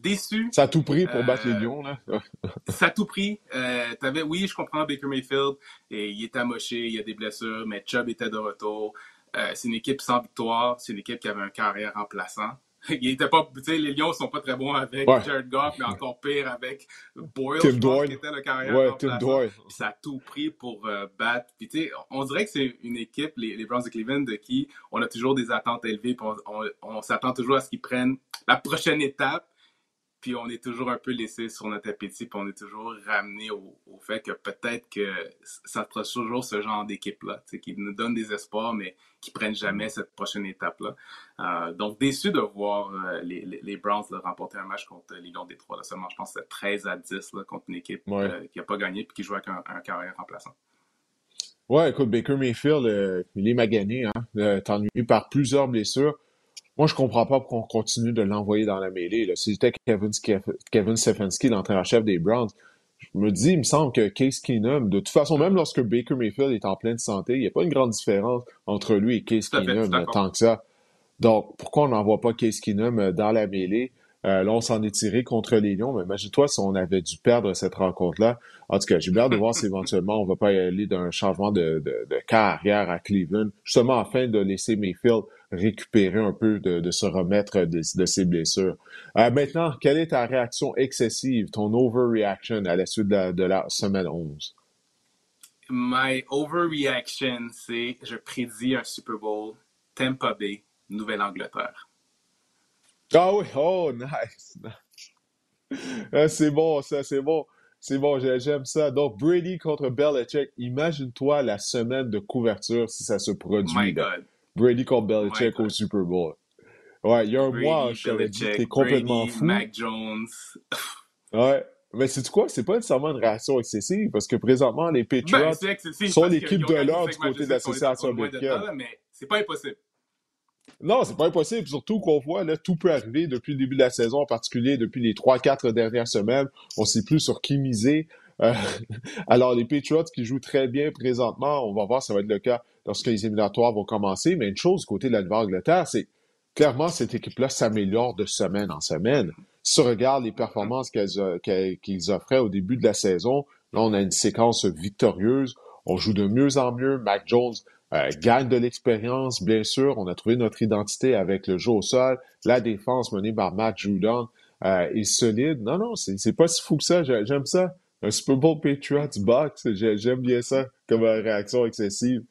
déçu. Ça a tout pris pour battre les euh, Lions, là. ça a tout pris. Euh, avais, oui, je comprends Baker Mayfield. Et il est amoché, il y a des blessures, mais Chubb était de retour. Euh, c'est une équipe sans victoire. C'est une équipe qui avait un carrière remplaçant. il était pas, les Lions sont pas très bons avec Jared Goff, mais encore pire avec Boyle, Tim je qui était le carrière ouais, Tim Doyle. Ça a tout pris pour euh, battre. Puis, on dirait que c'est une équipe, les, les, Browns de Cleveland, de qui on a toujours des attentes élevées. on, on s'attend toujours à ce qu'ils prennent la prochaine étape puis on est toujours un peu laissé sur notre appétit, puis on est toujours ramené au, fait que peut-être que ça sera toujours ce genre d'équipe-là, qui nous donne des espoirs, mais qui prennent jamais cette prochaine étape-là. Euh, donc, déçu de voir euh, les, les, Browns remporter un match contre les Lions Détroit. Là, seulement, je pense que c'était 13 à 10 contre une équipe euh, qui n'a pas gagné puis qui joue avec un, carrière remplaçant. Ouais, écoute, Baker Mayfield, il est magané, hein, ennuyé par plusieurs blessures. Moi, je comprends pas pourquoi on continue de l'envoyer dans la mêlée. Là. Si j'étais Kevin, Kevin Stefanski, l'entraîneur-chef des Browns, je me dis, il me semble que Case Keenum, de toute façon, même lorsque Baker Mayfield est en pleine santé, il n'y a pas une grande différence entre lui et Case Keenum, tant que ça. Donc, pourquoi on n'envoie pas Case Keenum euh, dans la mêlée? Euh, là, on s'en est tiré contre les Lions, mais imagine-toi si on avait dû perdre cette rencontre-là. En tout cas, j'ai hâte de voir si éventuellement on va pas y aller d'un changement de, de, de, carrière à Cleveland, justement afin de laisser Mayfield récupérer un peu, de, se remettre de, ses blessures. Euh, maintenant, quelle est ta réaction excessive, ton overreaction à la suite de la, semaine 11? My overreaction, c'est je prédis un Super Bowl Tampa Bay, Nouvelle-Angleterre. Ah oui, oh, nice. Ah, c'est bon, ça, c'est bon. C'est bon, j'aime ça. Donc, Brady contre Belichick. Imagine-toi la semaine de couverture si ça se produit. My God. Brady contre Belichick au Super Bowl. Ouais, il y a un mois, je t'avais dit, t'es complètement fou. Mac Jones. ouais. Mais c'est quoi? C'est pas nécessairement une réaction excessive parce que présentement, les ben, Patriots sont l'équipe de l'or du côté de l'association américaine. Mais c'est pas impossible. Non, c'est pas impossible. Surtout qu'on voit, là, tout peut arriver depuis le début de la saison, en particulier depuis les trois, quatre dernières semaines. On sait plus sur qui miser. Euh, alors, les Patriots qui jouent très bien présentement, on va voir, ça va être le cas lorsque les éliminatoires vont commencer. Mais une chose, côté de la Nouvelle-Angleterre, c'est clairement, cette équipe-là s'améliore de semaine en semaine. Si on regarde les performances qu'ils offraient au début de la saison, là, on a une séquence victorieuse. On joue de mieux en mieux. Mac Jones euh, gagne de l'expérience, bien sûr. On a trouvé notre identité avec le jeu au sol. La défense menée par Matt Judon euh, est solide. Non, non, c'est pas si fou que ça. J'aime ça. Un Super Bowl Patriots box, j'aime bien ça comme réaction excessive.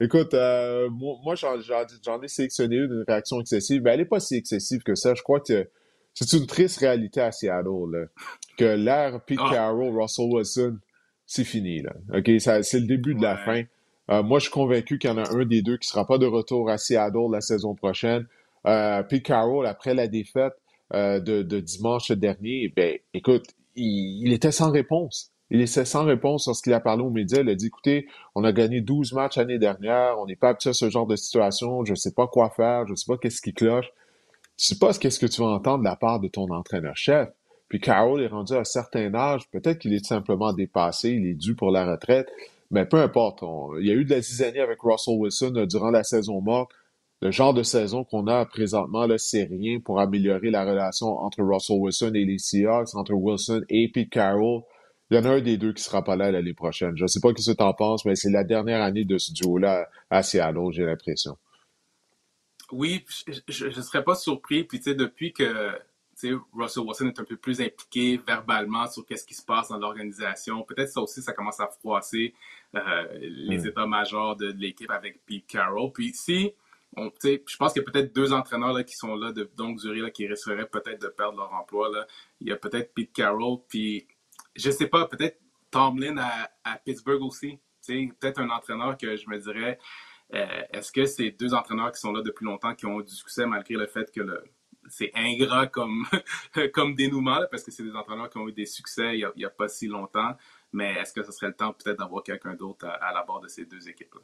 Écoute, euh, moi, j'en ai sélectionné une, réaction excessive, mais elle n'est pas si excessive que ça. Je crois que c'est une triste réalité à Seattle, que l'ère Pete ah. Carroll, Russell Wilson, c'est fini. Là. OK, c'est le début de la fin. Euh, moi, je suis convaincu qu'il y en a un des deux qui ne sera pas de retour à Seattle la saison prochaine. Euh, Pete Carroll, après la défaite euh, de, dimanche dernier, ben, écoute, il, était sans réponse. Il était sans réponse lorsqu'il a parlé aux médias. Il a dit, écoutez, on a gagné 12 matchs l'année dernière, on n'est pas habitué à ce genre de situation, je ne sais pas quoi faire, je ne sais pas qu'est-ce qui cloche. Tu sais pas qu'est-ce que tu vas entendre de la part de ton entraîneur-chef. Puis Carroll est rendu à un certain âge, peut-être qu'il est simplement dépassé, il est dû pour la retraite. Mais peu importe, il y a eu de la zizanie avec Russell Wilson euh, durant la saison morte. Le genre de saison qu'on a présentement, là, c'est rien pour améliorer la relation entre Russell Wilson et les Seahawks, entre Wilson et Pete Carroll. Il y en a un des deux qui sera pas là l'année prochaine. Je ne sais pas ce que tu en penses, mais c'est la dernière année de ce duo-là à Seattle, j'ai l'impression. Oui, je ne serais pas surpris. Puis, tu sais, depuis que Russell Wilson est un peu plus impliqué verbalement sur qu'est-ce qui se passe dans l'organisation. Peut-être ça aussi, ça commence à froisser euh, les hmm. états-majors de, l'équipe avec Pete Carroll. Puis si, on, je pense qu'il y a peut-être deux entraîneurs là, qui sont là de longue durée là, qui risqueraient peut-être de perdre leur emploi. Là. Il y a peut-être Pete Carroll, puis je sais pas, peut-être Tomlin à, à Pittsburgh aussi. Peut-être un entraîneur que je me dirais, euh, est-ce que ces deux entraîneurs qui sont là depuis longtemps, qui ont eu du succès malgré le fait que le, c'est ingrat comme, comme dénouement, parce que c'est des entraîneurs qui ont eu des succès il n'y a, pas si longtemps. Mais est-ce que ce serait le temps peut-être d'avoir quelqu'un d'autre à, la barre de ces deux équipes-là?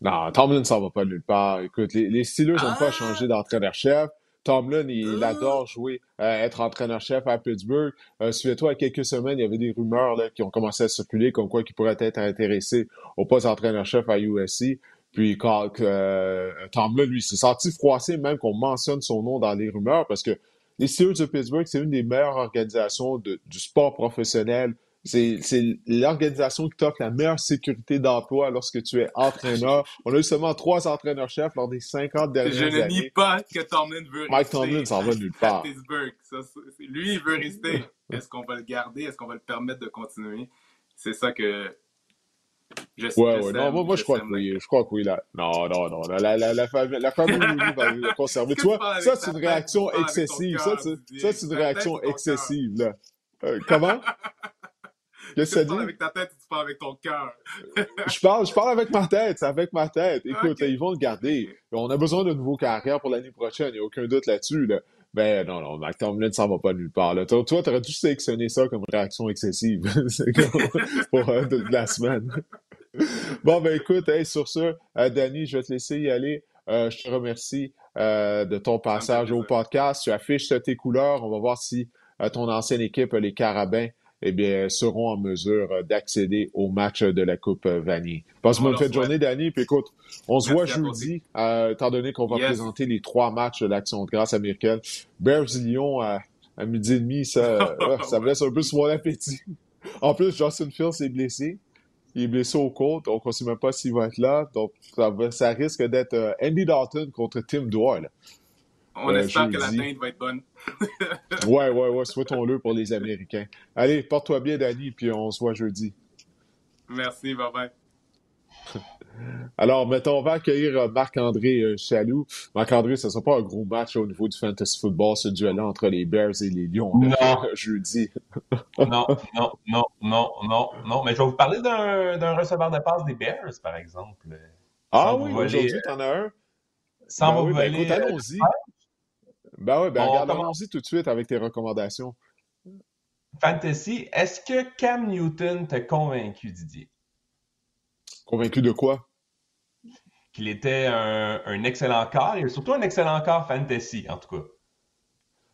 Non, Tomlin ne s'en va pas nulle part. Écoute, les, les Steelers n'ont pas ah! changé d'entraîneur-chef. Tomlin, il, ah! adore jouer, euh, être entraîneur-chef à Pittsburgh. Euh, Souviens-toi, il y a quelques semaines, il y avait des rumeurs là, qui ont commencé à circuler comme quoi il pourrait être intéressé au poste d'entraîneur-chef à USC. Puis quand euh, Tomlin, lui, s'est senti froissé même qu'on mentionne son nom dans les rumeurs parce que les Steelers de Pittsburgh, c'est une des meilleures organisations du sport professionnel. C'est l'organisation qui t'offre la meilleure sécurité d'emploi lorsque tu es entraîneur. On a eu seulement trois entraîneurs-chefs lors des 50 dernières années. Je ne nie pas que Tomlin veut Mike rester Tomlin s'en va nulle part. Pittsburgh. lui, il veut rester. Est-ce qu'on va le garder? Est-ce qu'on va le permettre de continuer? C'est ça que je sais, ouais, ouais, non, moi, moi je crois que oui, je crois que oui, là. Non, non, non, la, la, la, famille, la famille va le conserver. Tu vois, ça, c'est une réaction excessive. Ça, c'est une réaction excessive, là. Comment? Qu'est-ce que ça dit? Tu parles avec ta tête ou tu parles avec ton cœur? je parle, je parle avec ma tête, c'est avec ma tête. Écoute, ils vont le garder. On a besoin de nouveaux carrières pour l'année prochaine, il n'y a aucun doute là-dessus, là. Ben non, non, Mac Tomlin ne s'en va pas nulle part. Là. Toi, tu aurais dû sélectionner ça comme réaction excessive pour euh, la semaine. bon, ben écoute, sur ce, euh, Danny, je vais te laisser y aller. Euh, je te remercie de ton passage au podcast. Tu affiches tes couleurs. On va voir si ton ancienne équipe, les Carabins, eh bien, seront en mesure euh, d'accéder au match de la Coupe euh, Vanier. Passe-moi une fête journée, Danny. Puis écoute, on se voit jeudi, euh, étant donné qu'on va présenter les trois matchs de l'Action de grâce américaine. Bears-Lyon à, à, midi et demi, ça, ça me laisse un peu sur mon appétit. En plus, Justin Fields est blessé. Il est blessé au côte, donc on ne sait même pas s'il va être là. Donc, ça, ça risque d'être Andy Dalton contre Tim Doyle. On euh, espère que la teinte va être bonne. ouais, ouais, ouais. Souhaitons-le pour les Américains. Allez, porte-toi bien, Danny, puis on se voit jeudi. Merci, bye bye. Alors, mettons, on va accueillir euh, Marc-André euh, Chaloux. Marc-André, ce ne sera pas un gros match au niveau du fantasy football, ce duel-là entre les Bears et les Lions. Non. Jeudi. non, non, non, non, non, non. Mais je vais vous parler d'un receveur de passe des Bears, par exemple. Ah oui, aujourd'hui, tu en as un. Sans ben vous ben, écoute, allons-y. Ben oui, ben regarde, allons-y tout de suite avec tes recommandations. Fantasy, est-ce que Cam Newton t'a convaincu, Didier? Convaincu de quoi? qu'il était un, excellent corps et surtout un excellent corps fantasy, en tout cas.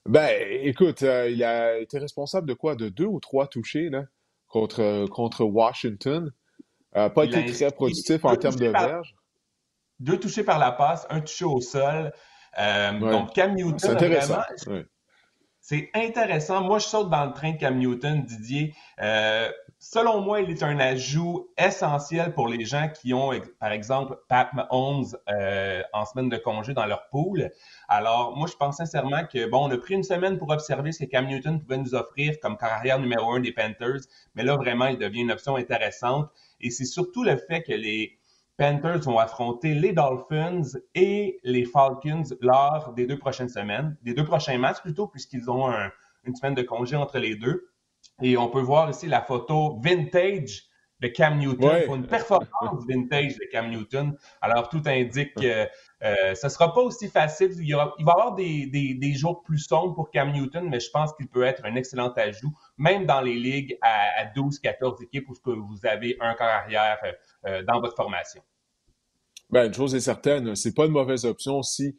Ben, écoute, euh, il a été responsable de quoi? De deux ou trois touchés là, contre, contre Washington. Euh, pas été très productif en termes de verge. Deux touchés par la passe, un touché au sol. Euh, donc, Cam Newton, vraiment, c'est intéressant. Moi, je saute dans le train de Cam Newton, Didier. Euh, selon moi, il est un ajout essentiel pour les gens qui ont, par exemple, Pat Mahomes euh, en semaine de congé dans leur pool. Alors, moi, je pense sincèrement que, bon, on a pris une semaine pour observer ce que Cam Newton pouvait nous offrir comme carrière numéro un des Panthers, mais là, vraiment, il devient une option intéressante. Et c'est surtout le fait que les, Panthers vont affronter les Dolphins et les Falcons lors des deux prochaines semaines, des deux prochains matchs plutôt, puisqu'ils ont une semaine de congé entre les deux. Et on peut voir ici la photo vintage de Cam Newton, pour une performance vintage de Cam Newton. Alors, tout indique que euh, ce ne sera pas aussi facile. Il, va y avoir des, jours plus sombres pour Cam Newton, mais je pense qu'il peut être un excellent ajout, même dans les ligues à, 12-14 équipes où vous avez un corps arrière euh, euh, dans votre formation. Ben, une chose est certaine, c'est pas une mauvaise option si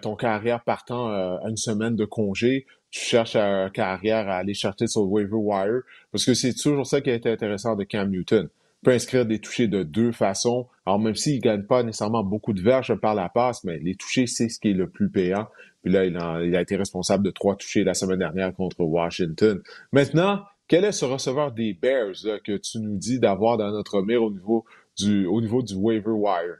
ton carrière partant à une semaine de congé, tu cherches un carrière à aller chercher sur le waiver wire, parce que c'est toujours ça qui a été intéressant de Cam Newton. Il peut inscrire des touchés de deux façons. Alors, même s'il ne gagne pas nécessairement beaucoup de verges par la passe, mais les touchés, c'est ce qui est le plus payant. Puis là, il a, été responsable de trois touchés la semaine dernière contre Washington. Maintenant, quel est ce receveur des Bears que tu nous dis d'avoir dans notre mire au niveau du, au niveau du waiver wire?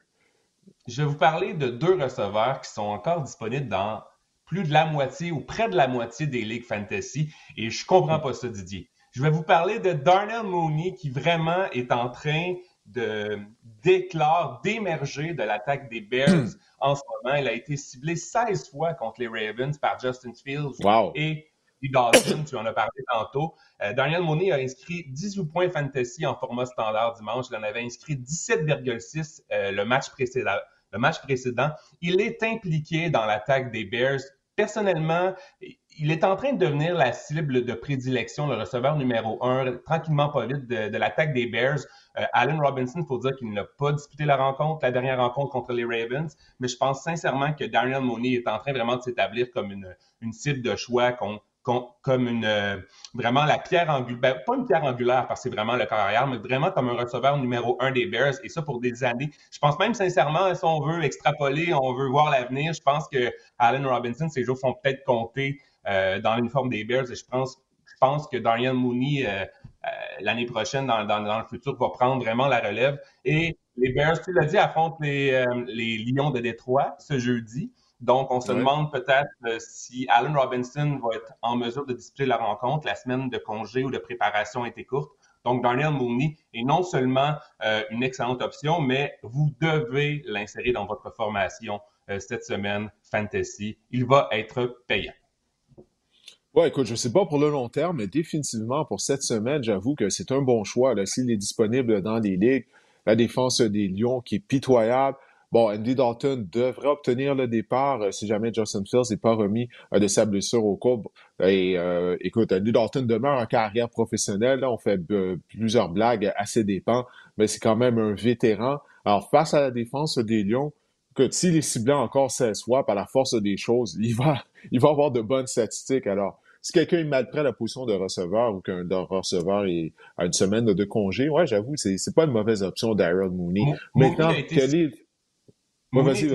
Je vais vous parler de deux receveurs qui sont encore disponibles dans plus de la moitié ou près de la moitié des ligues fantasy et je comprends pas ça, Didier. Je vais vous parler de Darnell Mooney qui vraiment est en train de d'éclore, d'émerger de l'attaque des Bears en ce moment. Il a été ciblé 16 fois contre les Ravens par Justin Fields et les tu en as parlé tantôt. Euh, Daniel Mooney a inscrit 18 points fantasy en format standard dimanche. Il en avait inscrit 17,6 euh, le match précédent le match précédent. Il est impliqué dans l'attaque des Bears. Personnellement, il est en train de devenir la cible de prédilection, le receveur numéro un, tranquillement pas vite, de, l'attaque des Bears. Euh, Allen Robinson, il faut dire qu'il n'a pas disputé la rencontre, la dernière rencontre contre les Ravens, mais je pense sincèrement que Daniel Mooney est en train vraiment de s'établir comme une, une cible de choix qu'on comme une euh, vraiment la pierre angulaire, ben, pas une pierre angulaire parce que c'est vraiment le carrière, mais vraiment comme un receveur numéro un des Bears et ça pour des années. Je pense même sincèrement, si on veut extrapoler, on veut voir l'avenir, je pense que Allen Robinson, ses jours sont peut-être comptés euh, dans l'uniforme des Bears et je pense, je pense que Darian Mooney euh, l'année prochaine, dans, dans, le futur, va prendre vraiment la relève. Et les Bears, tu l'as dit, affrontent les, les Lions de Détroit ce jeudi. Donc, on se demande peut-être euh, si Allen Robinson va être en mesure de disputer la rencontre. La semaine de congé ou de préparation a été courte. Donc, Darnell Mooney est non seulement euh, une excellente option, mais vous devez l'insérer dans votre formation euh, cette semaine fantasy. Il va être payant. Ouais, écoute, je sais pas pour le long terme, mais définitivement pour cette semaine, j'avoue que c'est un bon choix. S'il est disponible dans les ligues, la défense des Lions qui est pitoyable, Bon, Andy Dalton devrait obtenir le départ euh, si jamais Justin Fields n'est pas remis euh, de sa blessure au cours. Et euh, écoute, Andy Dalton demeure en carrière professionnelle. Là, on fait plusieurs blagues à ses dépens, mais c'est quand même un vétéran. Alors, face à la défense des Lions, écoute, s'il est ciblé encore 16 fois par la force des choses, il va, il va avoir de bonnes statistiques. Alors, si quelqu'un est mal prêt à la position de receveur ou qu'un receveur est à une semaine de congé, ouais, j'avoue, c'est, c'est pas une mauvaise option Daryl Mooney. Maintenant, quel a été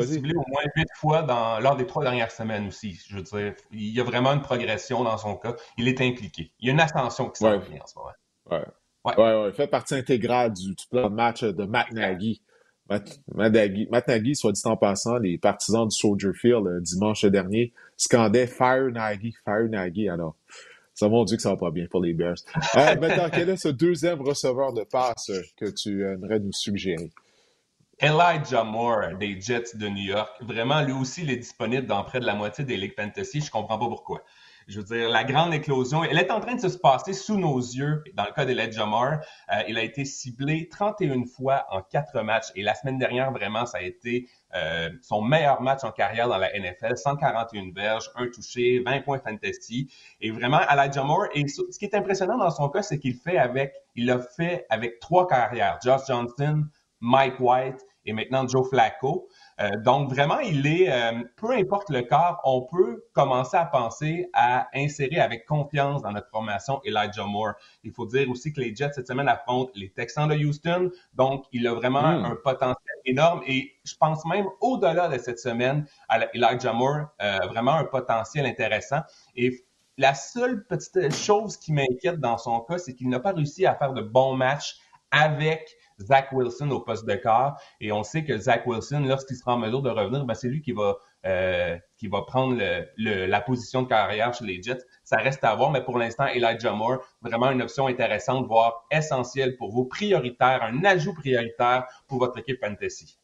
ciblé au moins huit fois dans, lors des trois dernières semaines aussi. Je veux dire, il y a vraiment une progression dans son cas. Il est impliqué. Il y a une ascension qui s'en vient en ce moment. Ouais. Ouais. ouais, Il fait partie intégrale du, plan de match de Matt Nagy. Matt, Nagy, soit dit en passant, les partisans du Soldier Field euh, dimanche dernier scandaient Fire Nagy, Fire Nagy. Alors, ça m'a dit que ça va pas bien pour les Bears. Euh, maintenant, quel est ce deuxième receveur de passe que tu aimerais nous suggérer? Elijah Moore des Jets de New York, vraiment, lui aussi, il est disponible dans près de la moitié des ligues fantasy. Je comprends pas pourquoi. Je veux dire, la grande éclosion, elle est en train de se passer sous nos yeux. Dans le cas d'Elijah Moore, euh, il a été ciblé 31 fois en quatre matchs. Et la semaine dernière, vraiment, ça a été euh, son meilleur match en carrière dans la NFL. 141 verges, un touché, 20 points fantasy. Et vraiment, Elijah Moore, et ce qui est impressionnant dans son cas, c'est qu'il fait avec, il l'a fait avec trois carrières. Josh Johnson, Mike White et maintenant Joe Flacco. Euh, donc vraiment, il est, euh, peu importe le corps, on peut commencer à penser à insérer avec confiance dans notre formation Elijah Moore. Il faut dire aussi que les Jets cette semaine affrontent les Texans de Houston, donc il a vraiment hmm. un potentiel énorme et je pense même au-delà de cette semaine à Elijah Moore, euh, vraiment un potentiel intéressant. Et la seule petite chose qui m'inquiète dans son cas, c'est qu'il n'a pas réussi à faire de bons matchs avec Zach Wilson au poste de quart. Et on sait que Zach Wilson, lorsqu'il sera en mesure de revenir, ben c'est lui qui va, euh, qui va prendre la position de carrière chez les Jets. Ça reste à voir, mais pour l'instant, Elijah Moore, vraiment une option intéressante, voire essentielle pour vous, prioritaire, un ajout prioritaire pour votre équipe fantasy.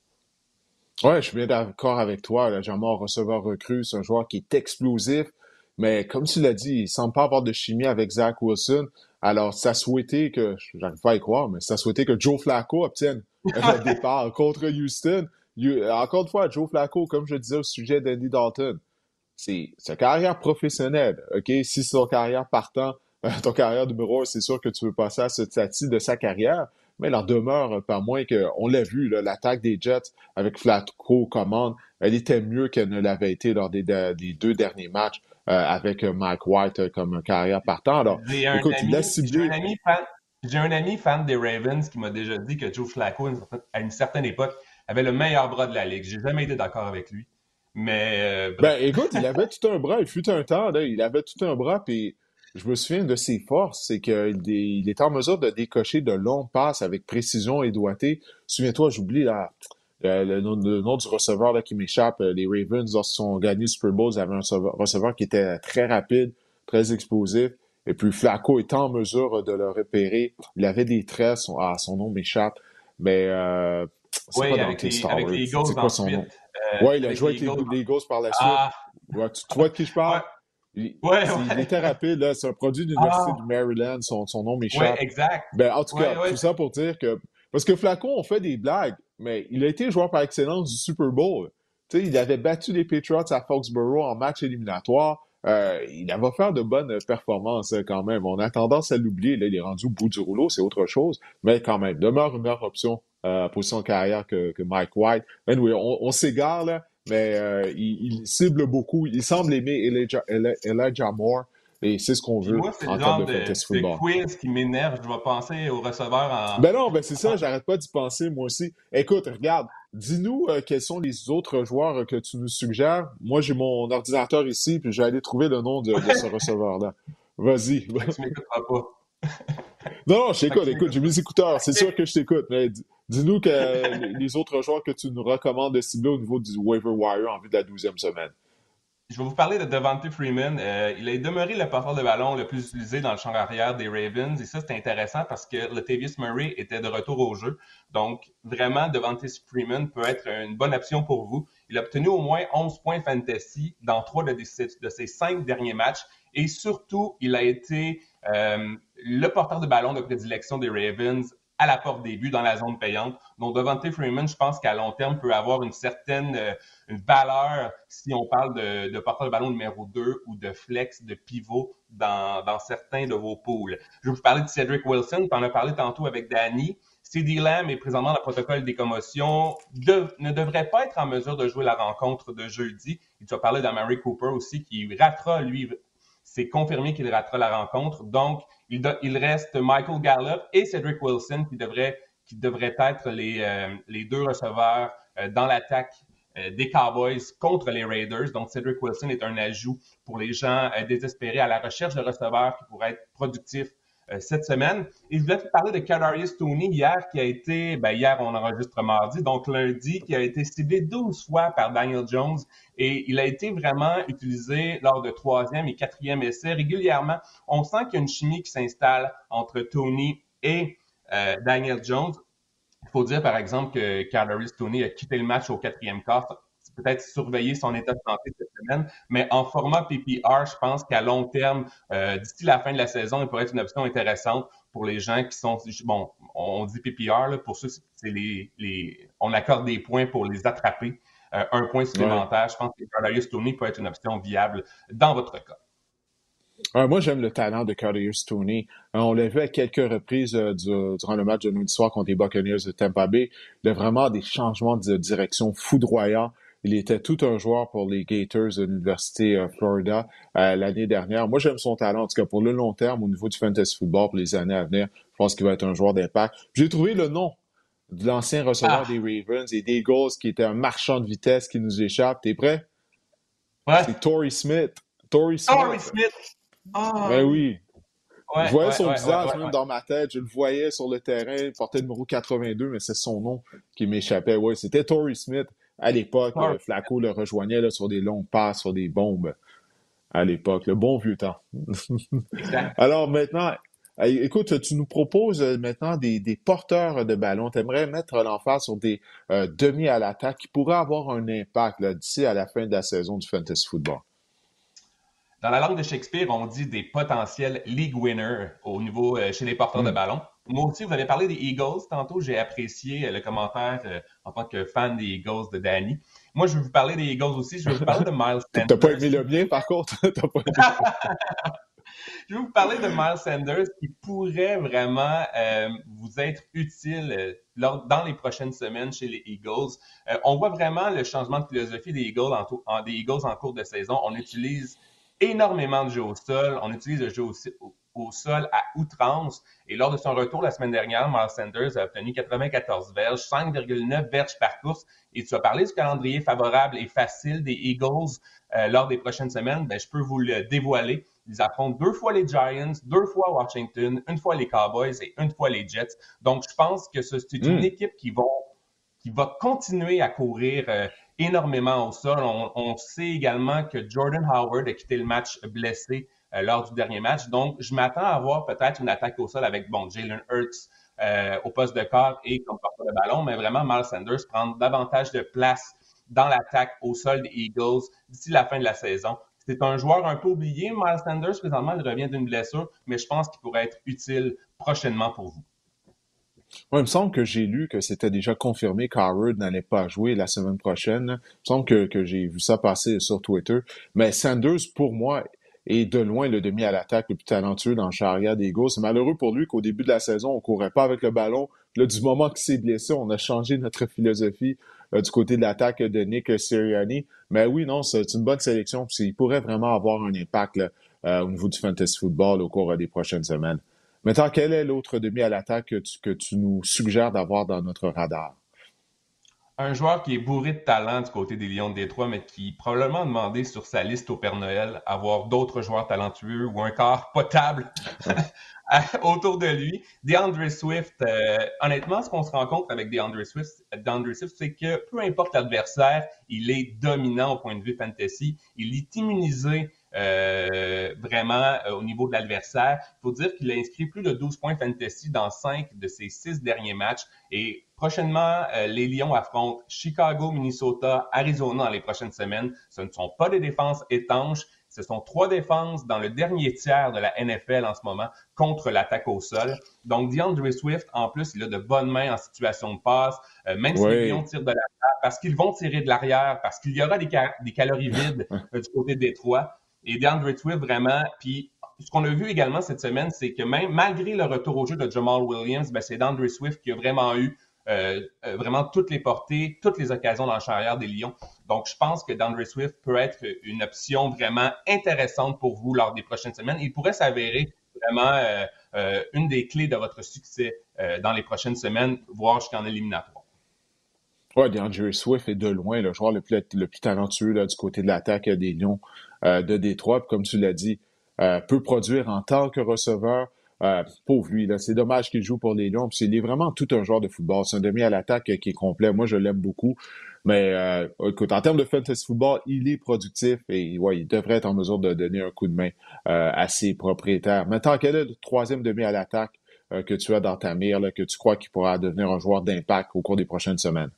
Ouais, je suis bien d'accord avec toi. Elijah Moore, receveur recrue, c'est un joueur qui est explosif. Mais comme tu l'as dit, il semble pas avoir de chimie avec Zach Wilson. Alors, ça souhaitait que, j'arrive pas à y croire, mais ça souhaitait que Joe Flacco obtienne le départ contre Houston. Encore une fois, Joe Flacco, comme je disais au sujet d'Andy Dalton, c'est sa carrière professionnelle, OK? Si c'est ton carrière partant, ton carrière numéro un, c'est sûr que tu veux passer à ce stade de sa carrière, mais il en demeure pas moins que, on l'a vu, l'attaque des Jets avec Flacco commande, elle était mieux qu'elle ne l'avait été lors des deux derniers matchs. Euh, avec euh, Mike White euh, comme carrière partant. Alors, écoute, il a ciblé... J'ai un ami fan des Ravens qui m'a déjà dit que Joe Flacco, à une certaine époque, avait le meilleur bras de la ligue. J'ai jamais été d'accord avec lui. Mais. ben, écoute, il avait tout un bras. Il fut un temps, là, il avait tout un bras. Puis je me souviens de ses forces, c'est qu'il il est en mesure de décocher de longues passes avec précision et doigté. Souviens-toi, j'oublie là. Euh, le, nom, du receveur là, qui m'échappe, euh, les Ravens, lorsqu'ils ont gagné le Super Bowl, ils avaient un receveur, qui était très rapide, très explosif. Et puis Flacco était en mesure de le repérer. Il avait des traits, son, ah, son nom m'échappe. Mais euh, c'est oui, pas avec, les, avec les Eagles C'est quoi son nom? Euh, oui, il a joué avec les, Eagles par la suite. Ah. tu, vois de qui je parle? Il, ouais, il, était rapide, c'est un produit de l'Université ah. du Maryland, son, son nom m'échappe. Oui, exact. Ben, en tout cas, tout ça pour dire que. Parce que Flacco, on fait des blagues, mais il a été joueur par excellence du Super Bowl. sais, il avait battu les Patriots à Foxborough en match éliminatoire. Euh, il avait fait de bonnes performances hein, quand même. On a tendance à l'oublier. Là, il est rendu au bout du rouleau, c'est autre chose. Mais quand même, demeure une meilleure option euh, position de carrière que, Mike White. oui, on, on s'égare là, mais euh, il, il, cible beaucoup. Il semble aimer Elijah, Elijah Moore. Et c'est ce qu'on veut moi, en termes de, fantasy football. C'est quiz qui m'énerve. Je vais penser au receveur en. Ben non, ben c'est ça. J'arrête pas d'y penser moi aussi. Écoute, regarde. Dis-nous euh, quels sont les autres joueurs que tu nous suggères. Moi, j'ai mon ordinateur ici, puis je vais aller trouver le nom de, ce receveur-là. Vas-y. Tu m'écouteras pas. non, non, je t'écoute. Écoute, j'ai mes écouteurs. C'est sûr que je t'écoute. Mais dis-nous que les autres joueurs que tu nous recommandes de cibler au niveau du waiver wire en vue de la douzième semaine. Je vais vous parler de Devante Freeman. Euh, il a demeuré le porteur de ballon le plus utilisé dans le champ arrière des Ravens. Et ça, c'est intéressant parce que Latavius Murray était de retour au jeu. Donc, vraiment, Devante Freeman peut être une bonne option pour vous. Il a obtenu au moins 11 points fantasy dans trois de, ses cinq derniers matchs. Et surtout, il a été euh, le porteur de ballon de prédilection des Ravens à la porte des buts dans la zone payante. Donc, Devante Freeman, je pense qu'à long terme, peut avoir une certaine euh, valeur si on parle de, de porteur de ballon numéro 2 ou de flex, de pivot dans, dans certains de vos pools. Je vais vous parler de Cedric Wilson. Tu en as parlé tantôt avec Danny. CD Lamb est présentement dans le protocole des commotions, ne devrait pas être en mesure de jouer la rencontre de jeudi. Et tu as parlé d'Amari Cooper aussi, qui ratera, lui, c'est confirmé qu'il ratera la rencontre. Donc, il, il, reste Michael Gallup et Cedric Wilson qui devraient, qui devraient être les, euh, les deux receveurs euh, dans l'attaque des Cowboys contre les Raiders. Donc, Cedric Wilson est un ajout pour les gens désespérés à la recherche de receveurs qui pourraient être productifs cette semaine. Et je voulais te parler de Kadarius Tony hier, qui a été, ben hier on enregistre mardi, donc lundi, qui a été ciblé 12 fois par Daniel Jones et il a été vraiment utilisé lors de troisième et quatrième essais régulièrement. On sent qu'il y a une chimie qui s'installe entre Tony et euh, Daniel Jones. Il faut dire, par exemple, que Kadarius Tony a quitté le match au quatrième quart. Peut-être surveiller son état de santé cette semaine, mais en format PPR, je pense qu'à long terme, euh, d'ici la fin de la saison, il pourrait être une option intéressante pour les gens qui sont bon. On dit PPR là, pour ceux, c'est les, les, on accorde des points pour les attraper. Euh, un point supplémentaire. Je pense que Kadarius Tony peut être une option viable dans votre cas. Moi, j'aime le talent de Carter Stoney. on l'a vu à quelques reprises durant le match de lundi soir contre les Buccaneers de Tampa Bay. Il a vraiment des changements de direction foudroyants. Il était tout un joueur pour les Gators de l'Université Florida l'année dernière. Moi, j'aime son talent, en tout cas pour le long terme au niveau du fantasy football pour les années à venir. Je pense qu'il va être un joueur d'impact. J'ai trouvé le nom de l'ancien receveur ah. des Ravens et des Eagles qui était un marchand de vitesse qui nous échappe. T'es prêt? Ouais. C'est Torrey Smith. Torrey Smith. Torrey Smith. Ah. Ben oui. je voyais son visage même dans ma tête. Je le voyais sur le terrain. Il portait le numéro 82, mais c'est son nom qui m'échappait. Ouais, c'était Torrey Smith. À l'époque, euh, Flacco le rejoignait là, sur des longues passes, sur des bombes. À l'époque, le bon vieux temps. Alors maintenant, Écoute, tu nous proposes euh, maintenant des, porteurs de ballon. Tu aimerais mettre l'emphase sur des euh, demi à l'attaque qui pourraient avoir un impact d'ici à la fin de la saison du fantasy football. Dans la langue de Shakespeare, on dit des potentiels league winners au niveau euh, chez les porteurs de hmm. ballon. Moi aussi, vous avez parlé des Eagles tantôt. J'ai apprécié le commentaire en tant que fan des Eagles de Danny. Moi, je vais vous parler des Eagles aussi. Je vais vous parler de Miles Sanders. T'as pas aimé le bien, par contre? Pas je vais vous parler de Miles Sanders qui pourrait vraiment euh, vous être utile euh, dans les prochaines semaines chez les Eagles. Euh, on voit vraiment le changement de philosophie des Eagles en, des Eagles en cours de saison. On utilise énormément de jeux au sol. On utilise le jeu au, sol à outrance. Et lors de son retour la semaine dernière, Miles Sanders a obtenu 94 verges, 5,9 verges par course. Et tu as parlé du calendrier favorable et facile des Eagles lors des prochaines semaines. Ben, je peux vous le dévoiler. Ils affrontent deux fois les Giants, deux fois Washington, une fois les Cowboys et une fois les Jets. Donc, je pense que c'est une hmm. équipe qui, qui va continuer à courir euh, énormément au sol. On, sait également que Jordan Howard a quitté le match blessé euh, lors du dernier match. Donc, je m'attends à avoir peut-être une attaque au sol avec bon, Jalen Hurts euh, au poste de corps et comme porteur de ballon, mais vraiment Miles Sanders prendre davantage de place dans l'attaque au sol des Eagles d'ici la fin de la saison. C'est un joueur un peu oublié. Miles Sanders, présentement, il revient d'une blessure, mais je pense qu'il pourrait être utile prochainement pour vous. Il me semble que j'ai lu que c'était déjà confirmé qu'Howard n'allait pas jouer la semaine prochaine. Il me semble que, j'ai vu ça passer sur Twitter. Mais Sanders, pour moi, est de loin le demi à l'attaque le plus talentueux dans le chariot des. C'est malheureux pour lui qu'au début de la saison, on courait pas avec le ballon. Là, du moment qu'il s'est blessé, on a changé notre philosophie. Euh, du côté de l'attaque de Nick Sirianni. Mais oui, non, c'est une bonne sélection. Il pourrait vraiment avoir un impact euh, au niveau du fantasy football au cours des prochaines semaines. Maintenant, quel est l'autre demi à l'attaque que tu, nous suggères d'avoir dans notre radar? un joueur qui est bourré de talent du côté des Lions de Détroit, mais qui probablement demandé sur sa liste au Père Noël avoir d'autres joueurs talentueux ou un corps potable autour de lui. DeAndre Swift, euh, honnêtement, ce qu'on se rend compte avec DeAndre Swift, DeAndre Swift, c'est que peu importe l'adversaire, il est dominant au point de vue fantasy. Il est immunisé euh, vraiment euh, au niveau de l'adversaire. Il faut dire qu'il a inscrit plus de 12 points fantasy dans 5 de ses 6 derniers matchs. Et prochainement, les Lions affrontent Chicago, Minnesota, Arizona dans les prochaines semaines. Ce ne sont pas des défenses étanches. Ce sont trois défenses dans le dernier tiers de la NFL en ce moment contre l'attaque au sol. Donc, DeAndre Swift, en plus, il a de bonnes mains en situation de passe, euh, même si les Lions tirent de l'arrière, parce qu'ils vont tirer de l'arrière, parce qu'il y aura des, calories vides euh, du côté des trois. Et DeAndre Swift, vraiment, puis ce qu'on a vu également cette semaine, c'est que même malgré le retour au jeu de Jamal Williams, ben, c'est DeAndre Swift qui a vraiment eu euh, euh, vraiment toutes les portées, toutes les occasions dans le charrière des Lions. Donc, je pense que Dandre Swift peut être une option vraiment intéressante pour vous lors des prochaines semaines. Il pourrait s'avérer vraiment euh, une des clés de votre succès dans les prochaines semaines, voire jusqu'en éliminatoire. Oui, DeAndre Swift est de loin le joueur le plus, le plus talentueux là, du côté de l'attaque des Lions de Détroit. comme tu l'as dit, peut produire en tant que receveur, euh, pauvre lui, là. C'est dommage qu'il joue pour les Lions. il est vraiment tout un joueur de football. C'est un demi à l'attaque qui est complet. Moi, je l'aime beaucoup. Mais euh, écoute, en termes de fantasy football, il est productif et ouais, il devrait être en mesure de donner un coup de main euh, à ses propriétaires. Maintenant, quel est le troisième demi à l'attaque que tu as dans ta mire, que tu crois qu'il pourra devenir un joueur d'impact au cours des prochaines semaines?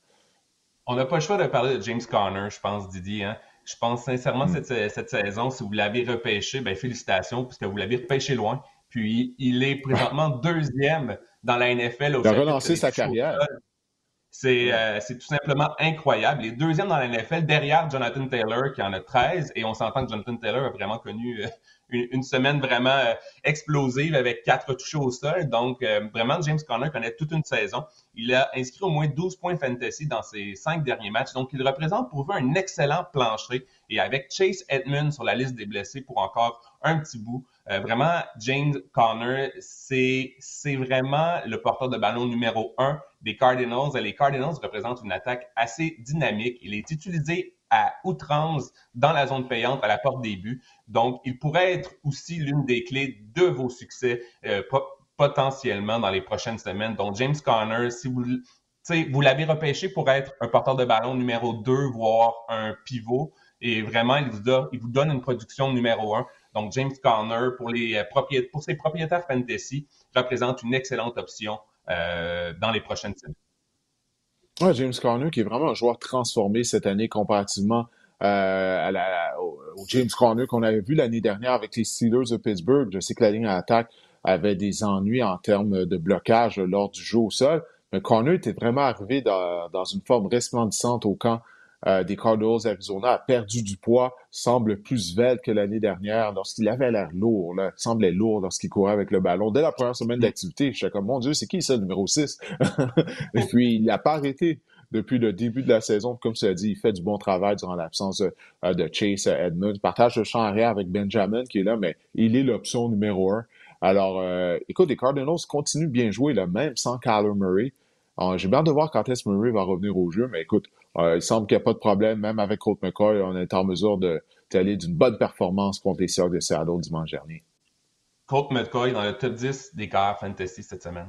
On n'a pas le choix de parler de James Conner, je pense, Didier. Hein. Je pense sincèrement hmm. cette, cette, saison, si vous l'avez repêché, ben félicitations, puisque vous l'avez repêché loin. Puis il est présentement deuxième dans la NFL. Au il a relancé sa carrière. C'est tout simplement incroyable. Les deuxièmes dans la NFL, derrière Jonathan Taylor, qui en a 13, et on s'entend que Jonathan Taylor a vraiment connu une, semaine vraiment euh, explosive avec quatre touchés au sol. Donc, euh, vraiment, James Conner connaît toute une saison. Il a inscrit au moins 12 points fantasy dans ses cinq derniers matchs. Donc, il représente pour vous un excellent plancher. Et avec Chase Edmund sur la liste des blessés pour encore un petit bout, euh, vraiment, James Conner, c'est vraiment le porteur de ballon numéro un des Cardinals. Les Cardinals représentent une attaque assez dynamique. Il est utilisé à outrance dans la zone payante à la porte des buts. Donc, il pourrait être aussi l'une des clés de vos succès euh, potentiellement dans les prochaines semaines. Donc, James Conner, si vous, vous l'avez repêché pour être un porteur de ballon numéro 2, voire un pivot, et vraiment, il vous, il vous donne une production numéro 1. Donc, James Conner, pour, les, euh, pour ses propriétaires fantasy, représente une excellente option euh, dans les prochaines semaines. James Conner, qui est vraiment un joueur transformé cette année comparativement euh, à la, au, James Conner qu'on avait vu l'année dernière avec les Steelers de Pittsburgh. Je sais que la ligne à attaque avait des ennuis en termes de blocage lors du jeu au sol, mais Conner était vraiment arrivé dans une forme resplendissante au camp euh, des Cardinals Arizona, a perdu du poids, semble plus svelte que l'année dernière lorsqu'il avait l'air lourd, là, semblait lourd lorsqu'il courait avec le ballon. Dès la première semaine d'activité, je suis comme, mon Dieu, c'est qui ça, le numéro 6? Et puis, il n'a pas arrêté depuis le début de la saison. Comme tu as dit, il fait du bon travail durant l'absence de, euh, Chase Edmonds. Il partage le champ arrière avec Benjamin qui est là, mais il est l'option numéro un. Alors, euh, écoute, les Cardinals continuent bien jouer, là, même sans Kyler Murray. J'ai bien de voir quand est-ce Murray va revenir au jeu, mais écoute, euh, il semble qu'il n'y a pas de problème. Même avec Colt McCoy, on est en mesure d'aller d'une bonne performance contre les Seahawks de Seattle dimanche dernier. Colt McCoy dans le top 10 des carrières fantasy cette semaine.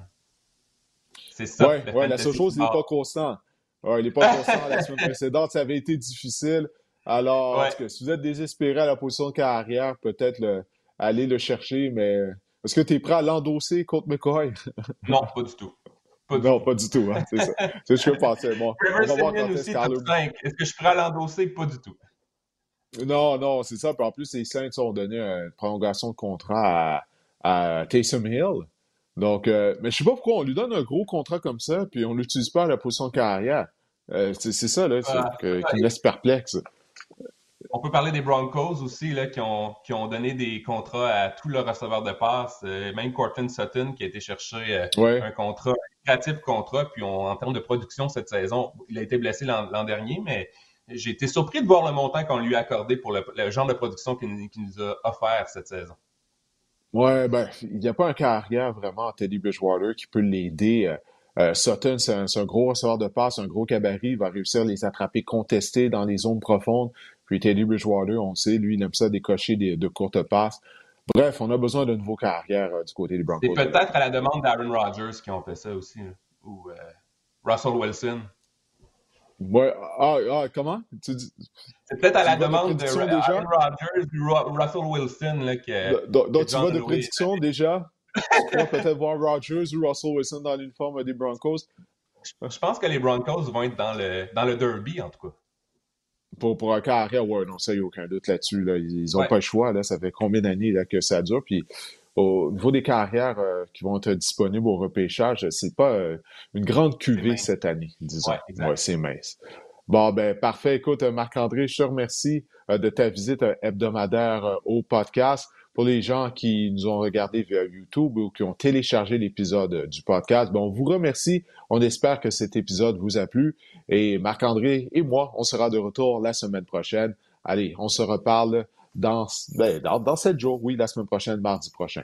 C'est ça. Oui, ouais, la seule chose, il n'est pas constant. il n'est pas constant la semaine précédente. Ça avait été difficile. Alors, si vous êtes désespéré à la position de carrière, peut-être aller le chercher, mais est-ce que tu es prêt à l'endosser, Colt McCoy? non, pas du tout non, pas du tout. Hein, c'est ça. C'est ce que je pensais. Bon, on va voir quand aussi, top 5. Est-ce que je pourrais l'endosser? Pas du tout. Non, non, c'est ça. Puis en plus, les Saints ont donné une prolongation de contrat à, à Taysom Hill. Donc, euh, mais je sais pas pourquoi on lui donne un gros contrat comme ça, puis on l'utilise pas à la position de carrière. Euh, c'est ça, là, qui me laisse perplexe. On peut parler des Broncos aussi, là, qui, ont, qui ont donné des contrats à tous leurs receveurs de passe. Euh, même Cortland Sutton, qui a été chercher un contrat créatif contrat, puis en termes de production cette saison, il a été blessé l'an dernier, mais j'ai été surpris de voir le montant qu'on lui a accordé pour le, genre de production qu'il nous a offert cette saison. Ouais, ben, il n'y a pas un carrière vraiment Teddy Bridgewater qui peut l'aider. Euh, euh, Sutton, c'est un, gros receveur de passe, un gros cabaret, il va réussir à les attraper contestés dans les zones profondes. Puis Teddy Bridgewater, on sait, lui, il aime ça décocher des, de courtes passes. Bref, on a besoin de nouveaux carrières euh, du côté des Broncos. C'est peut-être à la demande d'Aaron Rodgers qui ont fait ça aussi, ou euh, Russell Wilson. Ouais, ah, ah comment? C'est peut-être à la demande de, Aaron Rodgers ou Russell Wilson. Là, que, donc, tu vois de prédiction déjà? tu vas peut-être voir Rodgers ou Russell Wilson dans l'uniforme des Broncos? Je pense que les Broncos vont être dans le, dans le derby, en tout cas pour, pour un carrière, ouais, non, ça, il n'y a aucun doute là-dessus. Ils n'ont pas le choix. Là. Ça fait combien d'années que ça dure? Puis au niveau des carrières euh, qui vont être disponibles au repêchage, c'est pas euh, une grande cuvée cette année, disons. Ouais, c'est mince. Bon, ben parfait. Écoute, Marc-André, je te remercie euh, de ta visite hebdomadaire au podcast pour les gens qui nous ont regardés via YouTube ou qui ont téléchargé l'épisode du podcast, bon, on vous remercie. On espère que cet épisode vous a plu. Et Marc-André et moi, on sera de retour la semaine prochaine. Allez, on se reparle dans, ben, dans, dans 7 jours, oui, la semaine prochaine, mardi prochain.